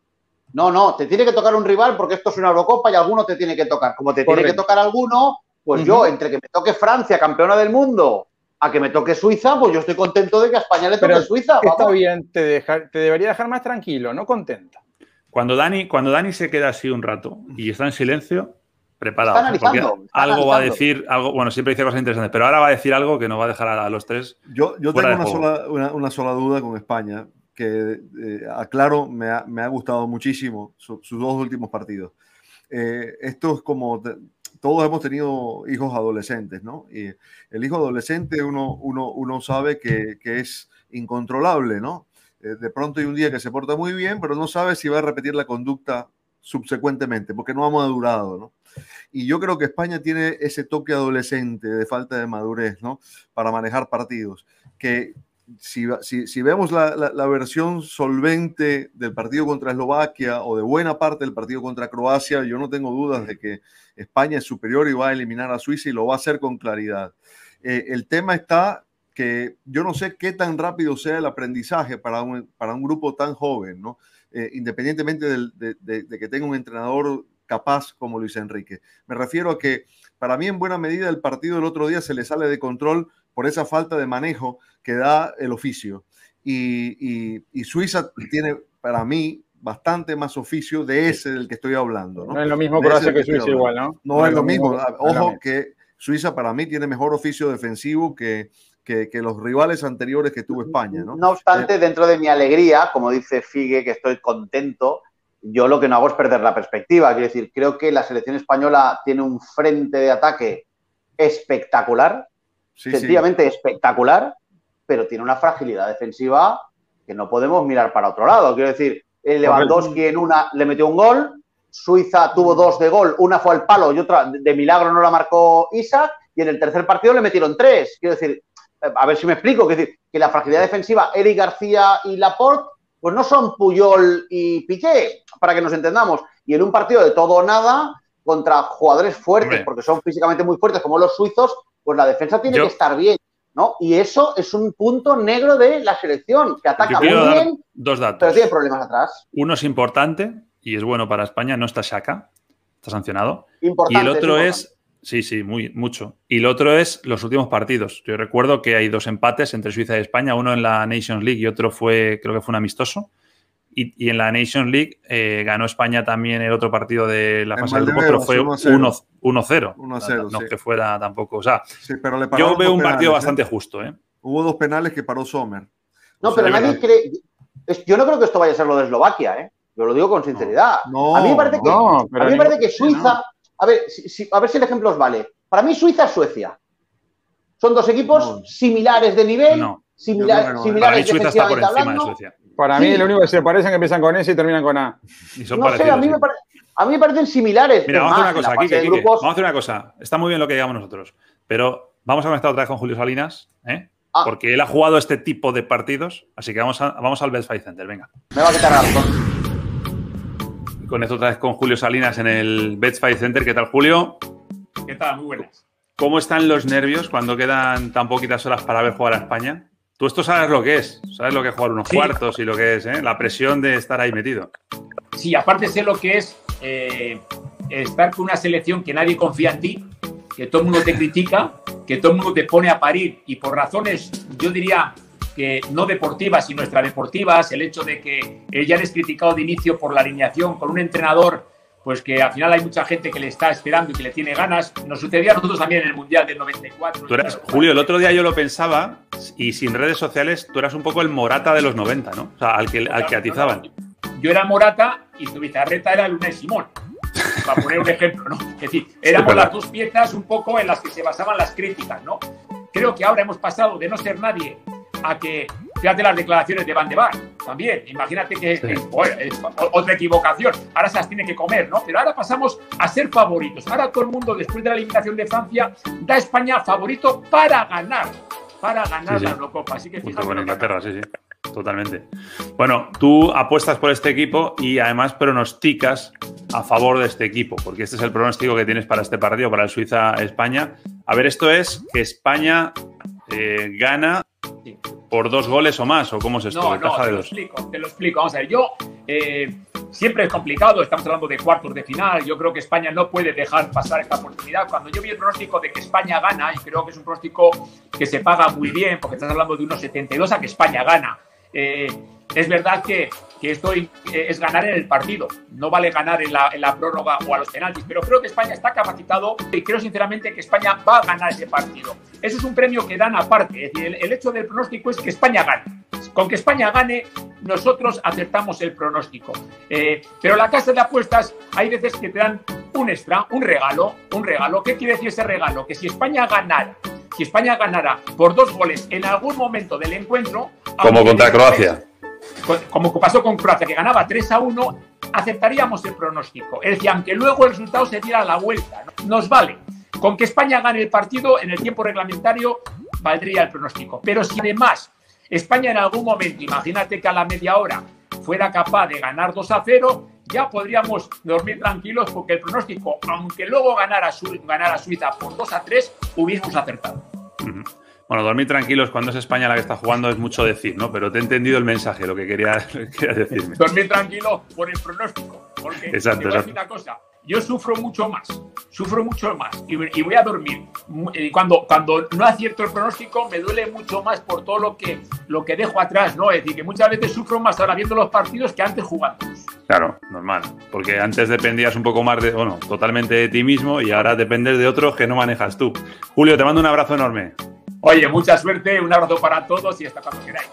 No, no, te tiene que tocar un rival porque esto es una Eurocopa y alguno te tiene que tocar. Como te tiene que tocar alguno, pues yo, entre que me toque Francia, campeona del mundo, a que me toque Suiza, pues yo estoy contento de que a España le toque Suiza. Está bien, te, te debería dejar más tranquilo, no contenta. Cuando Dani, cuando Dani se queda así un rato y está en silencio, preparado. algo va a decir, algo, bueno, siempre dice cosas interesantes, pero ahora va a decir algo que nos va a dejar a, los tres. Yo, yo tengo una sola, una, sola, duda con España, que eh, aclaro, me ha, me ha, gustado muchísimo sus dos últimos partidos. Eh, esto es como todos hemos tenido hijos adolescentes, ¿no? Y el hijo adolescente uno, uno, uno sabe que, que es incontrolable, ¿no? Eh, de pronto hay un día que se porta muy bien, pero no sabe si va a repetir la conducta subsecuentemente, porque no ha madurado, ¿no? Y yo creo que España tiene ese toque adolescente de falta de madurez, ¿no? Para manejar partidos, que si, vemos la, versión solvente del partido contra Eslovaquia o de buena parte del partido contra Croacia, yo no tengo dudas de que España es superior y va a eliminar a Suiza y lo va a hacer con claridad. Eh, el tema está que yo no sé qué tan rápido sea el aprendizaje para un, para un grupo tan joven, ¿no? Eh, independientemente de, de que tenga un entrenador capaz como Luis Enrique. Me refiero a que para mí en buena medida el partido del otro día se le sale de control por esa falta de manejo que da el oficio. Y, Suiza tiene, para mí, bastante más oficio de ese del que estoy hablando. No, es lo mismo Croacia que, Suiza igual, ¿no? No, es, lo mismo. Ojo que Suiza para mí tiene mejor oficio defensivo que, que, los rivales anteriores que tuvo España. No, no obstante, eh, dentro de mi alegría, como dice Figue, que estoy contento, yo lo que no hago es perder la perspectiva. Quiero decir, creo que la selección española tiene un frente de ataque espectacular, sencillamente espectacular, pero tiene una fragilidad defensiva que no podemos mirar para otro lado. Quiero decir, Lewandowski en una le metió un gol, Suiza tuvo dos de gol, una fue al palo y otra de milagro no la marcó Isaac, y en el tercer partido le metieron tres. Quiero decir, a ver si me explico, quiero decir, que la fragilidad defensiva, Eric García y Laporte, pues no son Puyol y Piqué, para que nos entendamos. Y en un partido de todo o nada, contra jugadores fuertes, porque son físicamente muy fuertes como los suizos, pues la defensa tiene Yo- que estar bien, ¿no? Y eso es un punto negro de la selección, que ataca muy bien, dos pero datos. tiene problemas atrás. Uno es importante y es bueno para España, no está Shaka, está sancionado. Y Importante. el otro importante. es, sí, sí, muy, mucho. Y el otro es los últimos partidos. Yo recuerdo que hay dos empates entre Suiza y España, uno en la Nations League y otro fue, creo que fue un amistoso. Y, y en la Nations League eh, ganó España también el otro partido de la fase de grupos, pero fue 1-0. 1-0. 1-0, No sí. que fuera tampoco. O sea, Sí, pero le yo veo un partido penales, ¿eh? bastante justo, ¿eh? Hubo dos penales que paró Sommer. No, pero Sí, nadie verdad. cree. yo no creo que esto vaya a ser lo de Eslovaquia, ¿eh? Yo lo digo con sinceridad. No, a mí me parece que, no, pero a mí me parece que Suiza. A ver, si, si- a ver si el ejemplo os vale. Para mí, Suiza es Suecia. Son dos equipos No. similares de nivel, No. similar- Yo creo que no, ¿eh? similares Para mí Suiza está por encima de. Suecia. Para Sí. mí, lo único que se parecen es que empiezan con S y terminan con A. Y son No sé, parecidos, a mí, sí. me pare- a mí me parecen similares. Mira, vamos a hacer una cosa, grupos- Vamos a hacer una cosa. Está muy bien lo que digamos nosotros, pero vamos a conectar otra vez con Julio Salinas, ¿eh? Ah. porque él ha jugado este tipo de partidos, así que vamos, a- vamos al Best Fight Center, venga. Me va a quitar Conecto otra vez con Julio Salinas en el Best Fight Center. ¿Qué tal, Julio? ¿Qué tal? Muy buenas. ¿Cómo están los nervios cuando quedan tan poquitas horas para ver jugar a España? Tú esto sabes lo que es, sabes lo que es jugar unos Sí. cuartos y lo que es, ¿eh? la presión de estar ahí metido. Sí, aparte sé lo que es eh, estar con una selección que nadie confía en ti, que todo el mundo te critica, que todo el mundo te pone a parir y por razones, yo diría que no deportivas, sino extradeportivas, el hecho de que eh, ya eres criticado de inicio por la alineación con un entrenador, pues que al final hay mucha gente que le está esperando y que le tiene ganas. Nos sucedía a nosotros también en el Mundial del 94. Tú eras, Julio, el otro día yo lo pensaba y sin redes sociales tú eras un poco el morata de los 90, ¿no? O sea, al que, al que atizaban. Yo era Morata y tu bizarreta era Luna y Simón. Para poner un ejemplo, ¿no? Es decir, éramos las dos piezas un poco en las que se basaban las críticas, ¿no? Creo que ahora hemos pasado de no ser nadie a que, fíjate las declaraciones de Van de Bar, también, imagínate que Sí. es, joder, es o- otra equivocación, ahora se las tiene que comer, ¿no? Pero ahora pasamos a ser favoritos. Ahora todo el mundo, después de la eliminación de Francia, da a España favorito para ganar, para ganar Sí, la Eurocopa. Así que fíjate con Inglaterra, sí, sí. Totalmente. Bueno, tú apuestas por este equipo y además pronosticas a favor de este equipo, porque este es el pronóstico que tienes para este partido, para el Suiza-España. A ver, esto es que España eh, gana Sí. Por dos goles o más, o cómo es esto, No, no, te lo explico, te lo explico. Vamos a ver, yo eh, siempre es complicado, estamos hablando de cuartos de final, yo creo que España no puede dejar pasar esta oportunidad. Cuando yo vi el pronóstico de que España gana, y creo que es un pronóstico que se paga muy bien, porque estás hablando de unos 72 a que España gana. Eh, es verdad que, que esto es ganar en el partido, no vale ganar en la, en la prórroga o a los penaltis, pero creo que España está capacitado y creo sinceramente que España va a ganar ese partido. Eso es un premio que dan aparte, es decir, el, el hecho del pronóstico es que España gane. Con que España gane, nosotros acertamos el pronóstico. Eh, pero la casa de apuestas hay veces que te dan un extra, un regalo, un regalo. ¿Qué quiere decir ese regalo? Que si España ganara, si España ganara por dos goles en algún momento del encuentro, Como contra Croacia. Co- como pasó con Croacia, que ganaba 3 a 1, aceptaríamos el pronóstico. Es decir, aunque luego el resultado se diera la vuelta, ¿no? nos vale. Con que España gane el partido en el tiempo reglamentario, valdría el pronóstico. Pero si además España en algún momento, imagínate que a la media hora fuera capaz de ganar 2 a 0, ya podríamos dormir tranquilos porque el pronóstico, aunque luego ganara, Su- ganara Suiza por 2 a 3, hubiésemos acertado. Bueno, dormir tranquilos cuando es España la que está jugando es mucho decir, ¿no? Pero te he entendido el mensaje, lo que quería, decirme. dormir tranquilo por el pronóstico. Porque Exacto, te voy a exacto. decir una cosa, yo sufro mucho más, sufro mucho más y, y voy a dormir. Y cuando, cuando no acierto el pronóstico me duele mucho más por todo lo que, lo que dejo atrás, ¿no? Es decir, que muchas veces sufro más ahora viendo los partidos que antes jugando. Claro, normal. Porque antes dependías un poco más de, bueno, totalmente de ti mismo y ahora dependes de otros que no manejas tú. Julio, te mando un abrazo enorme. Oye, mucha suerte, un abrazo para todos y hasta cuando queráis.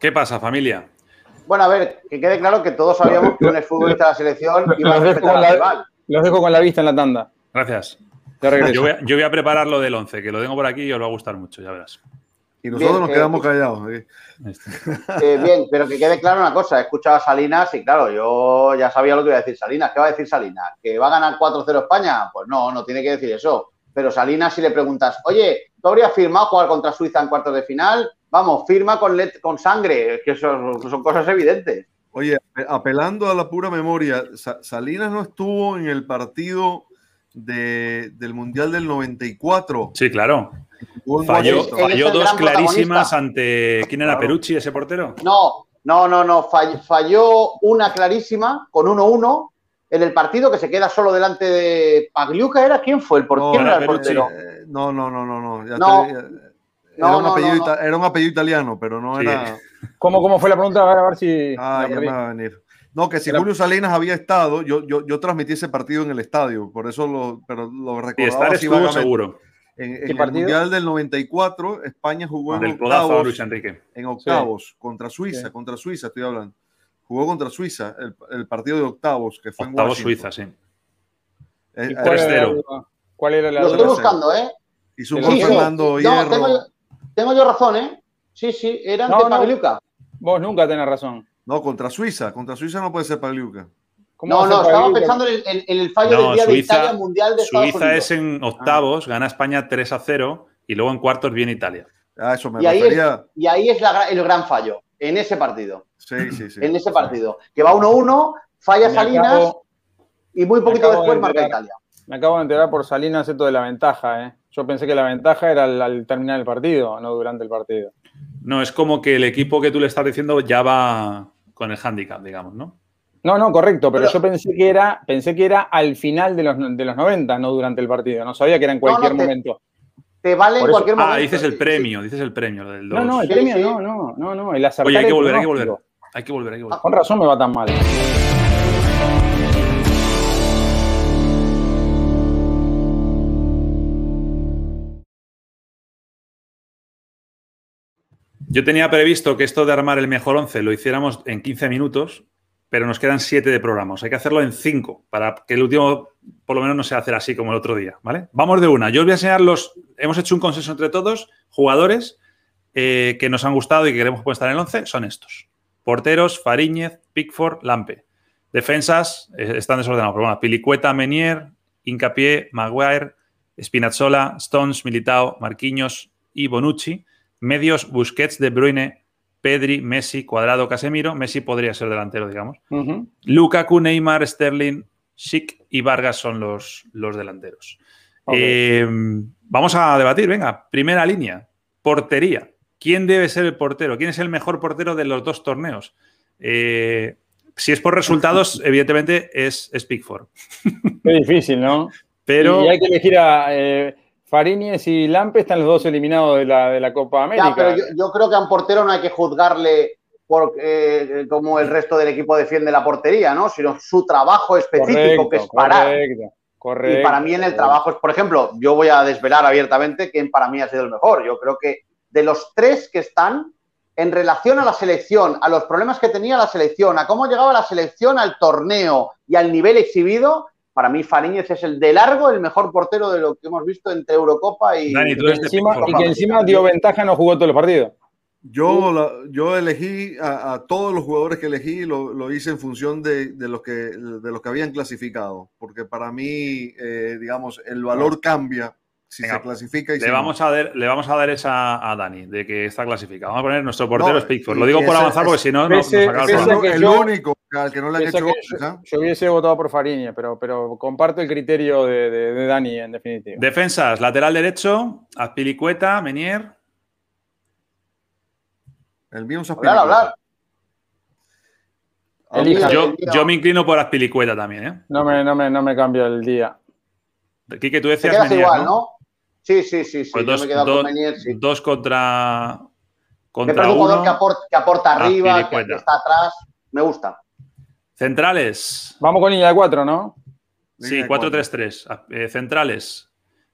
¿Qué pasa, familia? Bueno, a ver, que quede claro que todos sabíamos que un exfutbolista de la selección iba a respetar con al la, rival. los dejo con la vista en la tanda. Gracias. Yo voy, a, yo voy a preparar lo del 11, que lo tengo por aquí y os va a gustar mucho, ya verás. Y nosotros Bien, nos eh, quedamos callados. ¿eh? Eh, bien, pero que quede claro una cosa, he escuchado a Salinas y claro, yo ya sabía lo que iba a decir Salinas. ¿Qué va a decir Salinas? ¿Que va a ganar 4-0 España? Pues no, no tiene que decir eso. Pero Salinas, si le preguntas, oye, ¿tú habrías firmado jugar contra Suiza en cuartos de final? Vamos, firma con, let- con sangre, que eso son cosas evidentes. Oye, apelando a la pura memoria, Sa- Salinas no estuvo en el partido de- del Mundial del 94. Sí, claro. Falló, falló dos clarísimas ante. ¿Quién era Claro. Perucci, ese portero? No, no, no, no, fall- falló una clarísima con 1-1 en el partido que se queda solo delante de Pagliuca. ¿Era quién fue el por No, quién era era el portero? Eh, no, no, no, no, no. ya No. te- ya- No, era, un no, apellido no, no. ita- era un apellido italiano, pero no Sí. era. ¿Cómo, ¿Cómo fue la pregunta? A ver, a ver si. Ah, ya me va a venir. No, que si Era- Julio Salinas había estado, yo, yo, yo transmití ese partido en el estadio, por eso lo, pero lo Y recordaba estar así seguro. En, en ¿Qué el partido? Mundial del 94, España jugó en Del codazo a octavos, Luis Enrique. en octavos contra Suiza, Sí. contra Suiza estoy hablando. Jugó contra Suiza, el, el partido de octavos, que fue en Octavos. Suiza, sí. Eh, ¿Y cuál, era 3-0. la, cuál era la Lo estoy buscando, ¿eh? hizo un Sí. Fernando No, Hierro. tengo, yo- tengo yo razón, ¿eh? Sí, sí, era ante No. Vos nunca tenés razón. No, contra Suiza. Contra Suiza no puede ser Pagliuca. ¿Cómo No, no, estaba Pagliuca? pensando en, en- en el fallo No, del día Suiza- de Italia Mundial de Suiza es en octavos, gana España 3 a 0 y luego en cuartos viene Italia. Ah, eso me Y ahí, es, y ahí es la el gran fallo, en ese partido. Sí, sí, sí. En ese partido. Que va 1-1, falla Me Salinas acabo- y muy poquito de después marca enterar. Italia. Me acabo de enterar por Salinas esto de la ventaja, ¿eh? Yo pensé que la ventaja era al, al terminar el partido, no durante el partido. No, es como que el equipo que tú le estás diciendo ya va con el handicap, digamos, ¿no? No, no, correcto, pero, Pero- yo pensé que era, pensé que era al final de los, de los 90, no durante el partido. No sabía que era en No, no, cualquier te- momento. Te vale Por en eso- cualquier momento. Ah, dices el Sí, premio, dices el premio. Del No, no, el Sí, premio sí. no, no, no, no. El Oye, hay que volver, hay que volver. Hay que volver, hay que volver. Con razón me va tan mal. Yo tenía previsto que esto de armar el mejor 11 lo hiciéramos en 15 minutos, pero nos quedan 7 de programa. O sea, hay que hacerlo en 5 para que el último, por lo menos, no sea hacer así como el otro día, ¿vale? Vamos de una. Yo os voy a enseñar los. Hemos hecho un consenso entre todos, jugadores eh, que nos han gustado y que queremos estar en el 11 son estos: porteros, Fariñez, Pickford, Lampe. Defensas eh, están desordenados, pero bueno, Pilicueta, Menier, Incapié, Maguire, Spinazzola, Stones, Militao, Marquinhos y Bonucci. Medios, Busquets, De Bruyne, Pedri, Messi, Cuadrado, Casemiro. Messi podría ser delantero, digamos. Ujú. Lukaku, Neymar, Sterling, Schick y Vargas son los, los delanteros. Eh, vamos a debatir, venga. Primera línea, portería. ¿Quién debe ser el portero? ¿Quién es el mejor portero de los dos torneos? Eh, si es por resultados, evidentemente es, es Pickford. Qué difícil, ¿no? Pero Y hay que elegir a eh, Fariñez y Lampe, están los dos eliminados de la, de la Copa América. Ya, pero yo, yo creo que a un portero no hay que juzgarle por eh, cómo el resto del equipo defiende la portería, ¿no? Sino su trabajo específico, que es parar. Correcto, correcto. Y para mí en el trabajo es, por ejemplo, yo voy a desvelar abiertamente quién para mí ha sido el mejor. Yo creo que de los tres que están, en relación a la selección, a los problemas que tenía la selección, a cómo llegaba la selección al torneo y al nivel exhibido, para mí Fariñez es el de largo el mejor portero de lo que hemos visto entre Eurocopa y... Dani, tú Y encima, y que encima dio ventaja, no jugó todos los partidos. Yo, la- yo elegí a, a todos los jugadores que elegí, lo, lo hice en función de, de los que, de los que habían clasificado, porque para mí, eh, digamos, el valor cambia si Venga, se clasifica y si le no. vamos, a dar, le vamos a dar esa a Dani, de que está clasificado. Vamos a poner nuestro portero No, es Pickford. y- Lo digo por ese- avanzar porque si no, no nos acaba el el yo- único al que no le han hecho goles, ¿ah? yo, yo hubiese votado por Fariñez, pero, pero comparto el criterio de, de- de Dani, en definitiva. Defensas, lateral derecho, Azpilicueta, Menier. El mío es Hablar, hablar. Elija. Yo, me inclino por Azpilicueta también, ¿eh? No me, no me, no me cambia el día. Quique, tú Te decías quedas Menier, igual, ¿no? ¿no? Sí, sí, sí, sí. Pues yo dos, me he quedado dos- con Menier, sí. dos contra, Me contra parece un jugador que aporta, que aporta Ah, arriba, que, que está atrás. Me gusta. Centrales. Vamos con línea de cuatro, ¿no? Línea Sí, de cuatro. 4-3-3. Eh, centrales.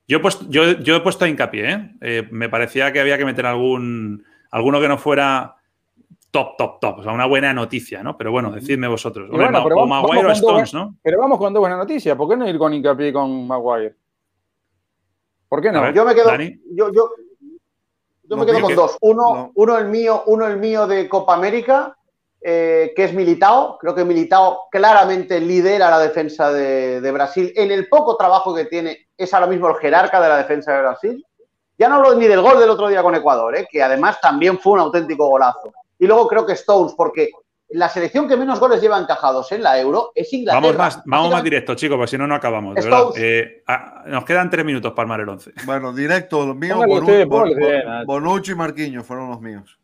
Yo he, puesto, yo, yo he puesto hincapié, ¿eh? Eh, Me parecía que había que meter algún alguno que no fuera top, top, top. O sea, una buena noticia, ¿no? Pero bueno, decidme vosotros. Bueno, pero o vamos- Maguire o dos- Stones, ¿no? Pero vamos con dos buenas noticias. ¿Por qué no ir con hincapié con Maguire? ¿Por qué no? ver. Yo me quedo. Dani. Yo, yo, Yo me quedo que- con dos. Uno, no. uno el mío, uno el mío de Copa América, eh, que es Militao. Creo que Militao claramente lidera la defensa de, de Brasil. En el poco trabajo que tiene, es ahora mismo el jerarca de la defensa de Brasil. Ya no hablo ni del gol del otro día con Ecuador, eh, que además también fue un auténtico golazo. Y luego creo que Stones, porque la selección que menos goles lleva encajados en la Euro es Inglaterra. Vamos más, vamos más directo, chicos, porque si no, no acabamos. De Stones. verdad. Eh, ah, nos quedan tres minutos para armar el 11. Bueno, directo, los míos. Nacho. Bonucci y Marquinhos fueron los míos.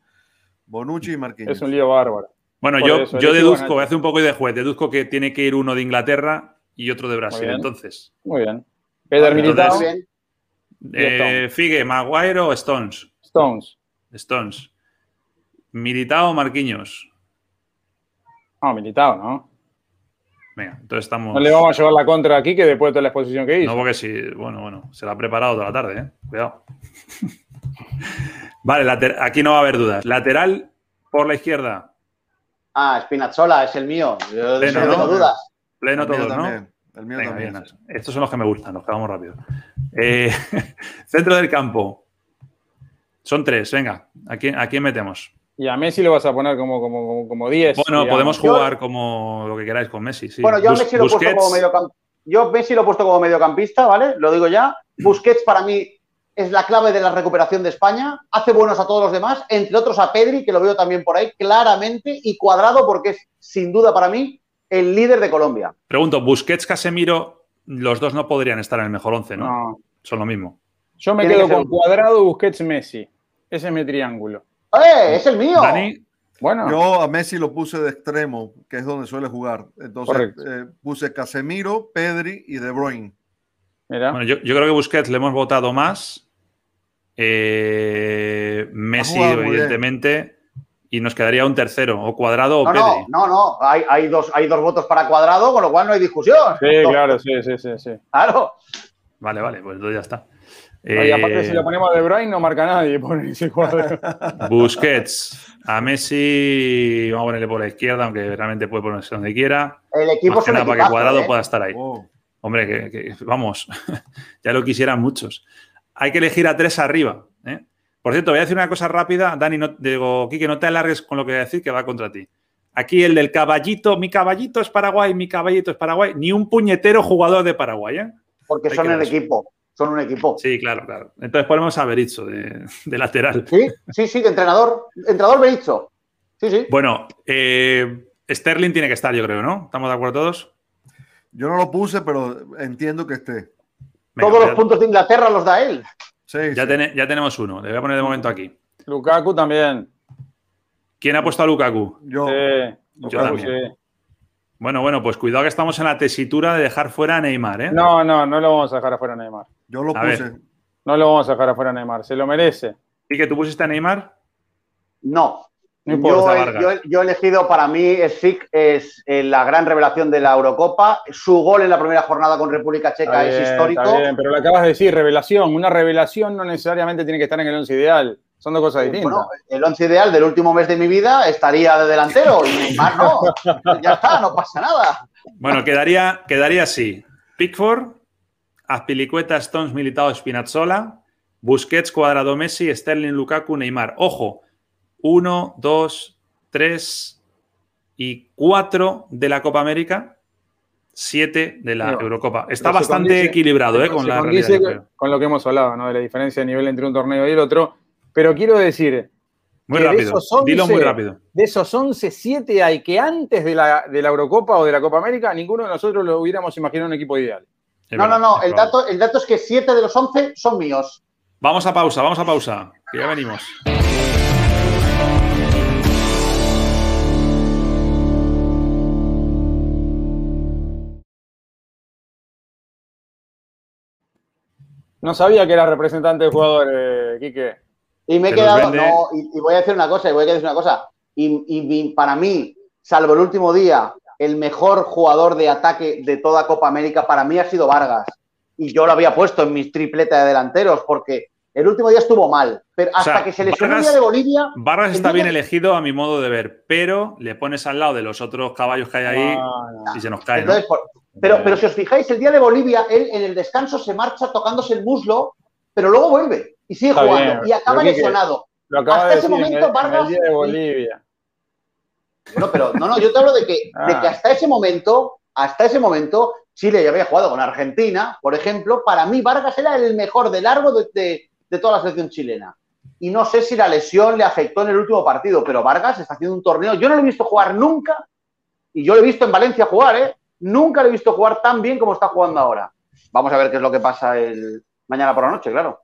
Bonucci y Marquinhos. Es un lío bárbaro. Bueno, Por yo, eso, yo elegí deduzco, voy a hacer un poco de juez, deduzco que tiene que ir uno de Inglaterra y otro de Brasil. bien. Entonces, Muy bien. Entonces- Militao, muy bien. eh, Figue, Maguire o Stones. Stones. Stones. Militao o Marquinhos. No, Militao, ¿no? Venga, entonces estamos. No le vamos a llevar la contra aquí que después de toda la exposición que hizo. No, porque sí, bueno, bueno, se la ha preparado toda la tarde, ¿eh? Cuidado. vale, later- aquí no va a haber dudas. Lateral por la izquierda. Ah, Spinazzola es el mío. Yo Pleno, no tengo dudas. Pleno El todos, ¿no? El mío Venga, también. bien. Estos son los que me gustan, los que vamos rápido. Eh, centro del campo. Son tres, venga. ¿A quién, a quién metemos? Y a Messi lo vas a poner como, como, como, como 10. Bueno, digamos. podemos Yo- jugar como lo que queráis con Messi. sí. Bueno, yo a Bus- Messi lo he puesto como mediocampista. Yo Messi lo he puesto como mediocampista, ¿vale? Lo digo ya. Busquets para mí es la clave de la recuperación de España. Hace buenos a todos los demás, entre otros a Pedri, que lo veo también por ahí, claramente, y cuadrado, porque es sin duda para mí el líder de Colombia. Pregunto, Busquets, Casemiro, los dos no podrían estar en el mejor once, ¿no? No. Son lo mismo. Yo me quedo que con un- Cuadrado, Busquets, Messi. Ese es mi triángulo. ¡Eh! ¡Es el mío! Dani, Bueno, Yo a Messi lo puse de extremo, que es donde suele jugar. Entonces eh, puse Casemiro, Pedri y De Bruyne. mira. bueno, yo, yo creo que Busquets le hemos votado más. Eh, Messi, evidentemente. Y nos quedaría un tercero, o cuadrado o No, Pedri. no, no, no. Hay, hay dos, hay dos votos para cuadrado, con lo cual no hay discusión. Sí, claro, sí, sí, sí. sí. Claro. Vale, vale, pues entonces ya está. Y aparte, Eh, si lo ponemos a De Bruyne, no marca nadie. Ese cuadro. Busquets, a Messi, vamos a ponerle por la izquierda, aunque realmente puede ponerse donde quiera. El equipo Más nada para que Cuadrado ¿eh? pueda estar ahí. Oh, Hombre, que, que- vamos, ya lo quisieran muchos. Hay que elegir a tres arriba. ¿eh? Por cierto, voy a decir una cosa rápida. Dani, no, digo, Quique, no te alargues con lo que voy a decir, que va contra ti. Aquí el del caballito, mi caballito es Paraguay, mi caballito es Paraguay. Ni un puñetero jugador de Paraguay, ¿eh? Porque Hay son el equipo. Son un equipo. Sí, claro, claro. Entonces ponemos a Berizzo de, de lateral. Sí, sí, sí, de entrenador. Entrenador Berizzo. Sí, sí. Bueno, eh, Sterling tiene que estar, yo creo, ¿no? ¿Estamos de acuerdo todos? yo no lo puse, pero entiendo que esté. Venga, Todos ya- los puntos de Inglaterra los da él. Sí, ya, sí. ya tenemos uno. Le voy a poner de momento aquí. Lukaku también. ¿Quién ha puesto a Lukaku? Yo, Sí, Yo Lukaku, también. sí. Bueno, bueno, pues cuidado que estamos en la tesitura de dejar fuera a Neymar, ¿eh? No, no, no lo vamos a dejar afuera a Neymar. Yo lo A puse. ver. No lo vamos a dejar afuera a Neymar. Se lo merece. ¿Y que tú pusiste a Neymar? No. No importa, Yo, he- yo he- yo he elegido para mí, Sik es eh, la gran revelación de la Eurocopa. Su gol en la primera jornada con República Checa Está es bien, histórico. está bien, pero lo acabas de decir, revelación. Una revelación no necesariamente tiene que estar en el once ideal. Son dos cosas distintas. Bueno, el once ideal del último mes de mi vida estaría de delantero y Neymar no. ya está, no pasa nada. Bueno, quedaría, quedaría así. Pickford, Azpilicueta, Stones, Militao, Spinazzola, Busquets, Cuadrado, Messi, Sterling, Lukaku, Neymar. Ojo, uno, dos, tres y cuatro de la Copa América, siete de la Eurocopa. Está bastante condice- equilibrado ¿eh? Con la realidad. con lo que hemos hablado, ¿no? De la diferencia de nivel entre un torneo y el otro. Pero quiero decir, Muy que de rápido. esos 11 Dilo muy rápido. de esos 11, 7 hay que antes de la, de la Eurocopa o de la Copa América, ninguno de nosotros lo hubiéramos imaginado un equipo ideal. Es No, no, verdad, no. El probable. dato, el dato es que siete de los once son míos. Vamos a pausa, vamos a pausa. Que ya venimos. No sabía que era representante del jugador, eh, Quique. Y me he quedado. vende- No, y, y voy a decir una cosa, y voy a decir una cosa. Y, para mí, salvo el último día, el mejor jugador de ataque de toda Copa América para mí ha sido Vargas. Y yo lo había puesto en mis tripletas de delanteros porque el último día estuvo mal. Pero hasta sea, que se lesionó el día de Bolivia. Vargas está bien elegido a mi modo de ver, pero le pones al lado de los otros caballos que hay ahí No, no. y se nos cae, ¿no? Entonces, por- pero, pero si os fijáis, el día de Bolivia, él en el descanso se marcha tocándose el muslo, pero luego vuelve. y sigue jugando y acaba lesionado. Hasta ese momento, Vargas. de Bolivia. No, pero no, no, yo te hablo de que, de que ah. hasta ese momento, hasta ese momento, Chile ya había jugado con Argentina, por ejemplo. Para mí, Vargas era el mejor de largo de, de toda la selección chilena. Y no sé si la lesión le afectó en el último partido, pero Vargas está haciendo un torneo. Yo no lo he visto jugar nunca, y yo lo he visto en Valencia jugar, ¿eh? Nunca lo he visto jugar tan bien como está jugando ahora. Vamos a ver qué es lo que pasa el mañana por la noche, claro.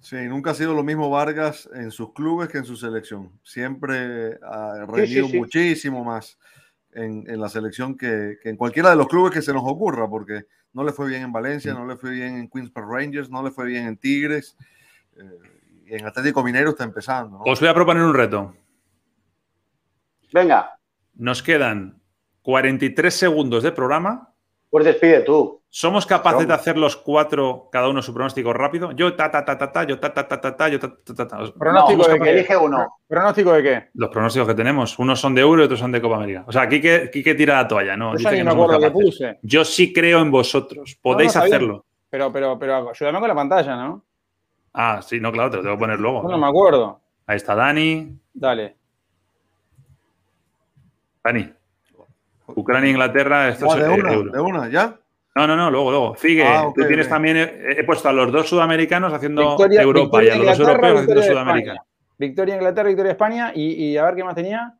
Sí, nunca ha sido lo mismo Vargas en sus clubes que en su selección. Siempre ha rendido muchísimo más en, la selección que, en cualquiera de los clubes que se nos ocurra, porque no le fue bien en Valencia, no le fue bien en Queens Park Rangers, no le fue bien en Tigres. Eh, y en Atlético Minero está empezando. Os voy a proponer un reto. Venga. Nos quedan 43 segundos de programa pues despide tú. ¿Somos capaces de hacer los cuatro, cada uno su pronóstico rápido? Yo ta ta ta ta ta, yo ta ta ta ta ta, yo ta ta ta ta. ¿Pronóstico de qué? Elige uno. ¿Pronóstico de qué? Los pronósticos que tenemos. Unos son de Euro y otros son de Copa América. O sea, aquí que, tira la toalla, ¿no? Dice que no me que puse. Yo sí creo en vosotros. Podéis hacerlo. Pero, pero, pero ayúdame con la pantalla, ¿no? Ah, sí, no, claro, te lo tengo que poner luego. No, no me acuerdo. Ahí está Dani. Dale. Dani. Ucrania, Inglaterra, esto es de una, de una, ¿ya? No, no, no, luego, luego. Sigue. Ah, tú tienes también, he, puesto a los dos sudamericanos haciendo Europa y a los europeos haciendo Sudamérica. Victoria Inglaterra, Victoria España y, a ver qué más tenía.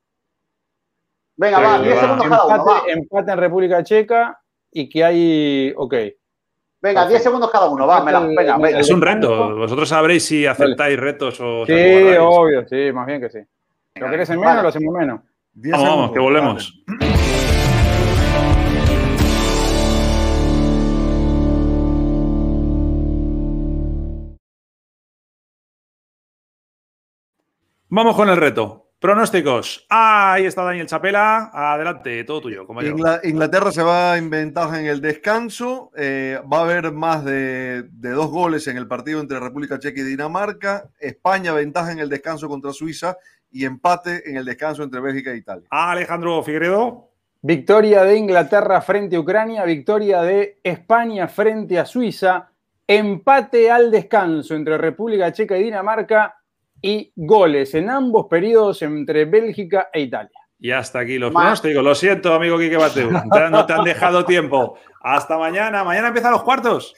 Venga, va, 10 segundos cada uno. Empate en República Checa y que hay. Ok. Venga, 10 segundos cada uno, va, me la, venga, Es un reto. Vosotros sabréis si aceptáis retos o. Sí, obvio, sí, más bien que sí. ¿Lo querés en menos lo hacemos menos? Vamos, vamos, que volvemos. Vamos con el reto. Pronósticos. Ah, ahí está Daniel Chapela. Adelante, todo tuyo. Inglaterra se va en ventaja en el descanso. Eh, va a haber más de, dos goles en el partido entre República Checa y Dinamarca. España ventaja en el descanso contra Suiza y empate en el descanso entre Bélgica e Italia. Alejandro Figueredo. Victoria de Inglaterra frente a Ucrania, victoria de España frente a Suiza, empate al descanso entre República Checa y Dinamarca y goles en ambos periodos entre Bélgica e Italia. Y hasta aquí los pronósticos. Lo siento, amigo Quique Bateu. No te han dejado tiempo. Hasta mañana. Mañana empiezan los cuartos.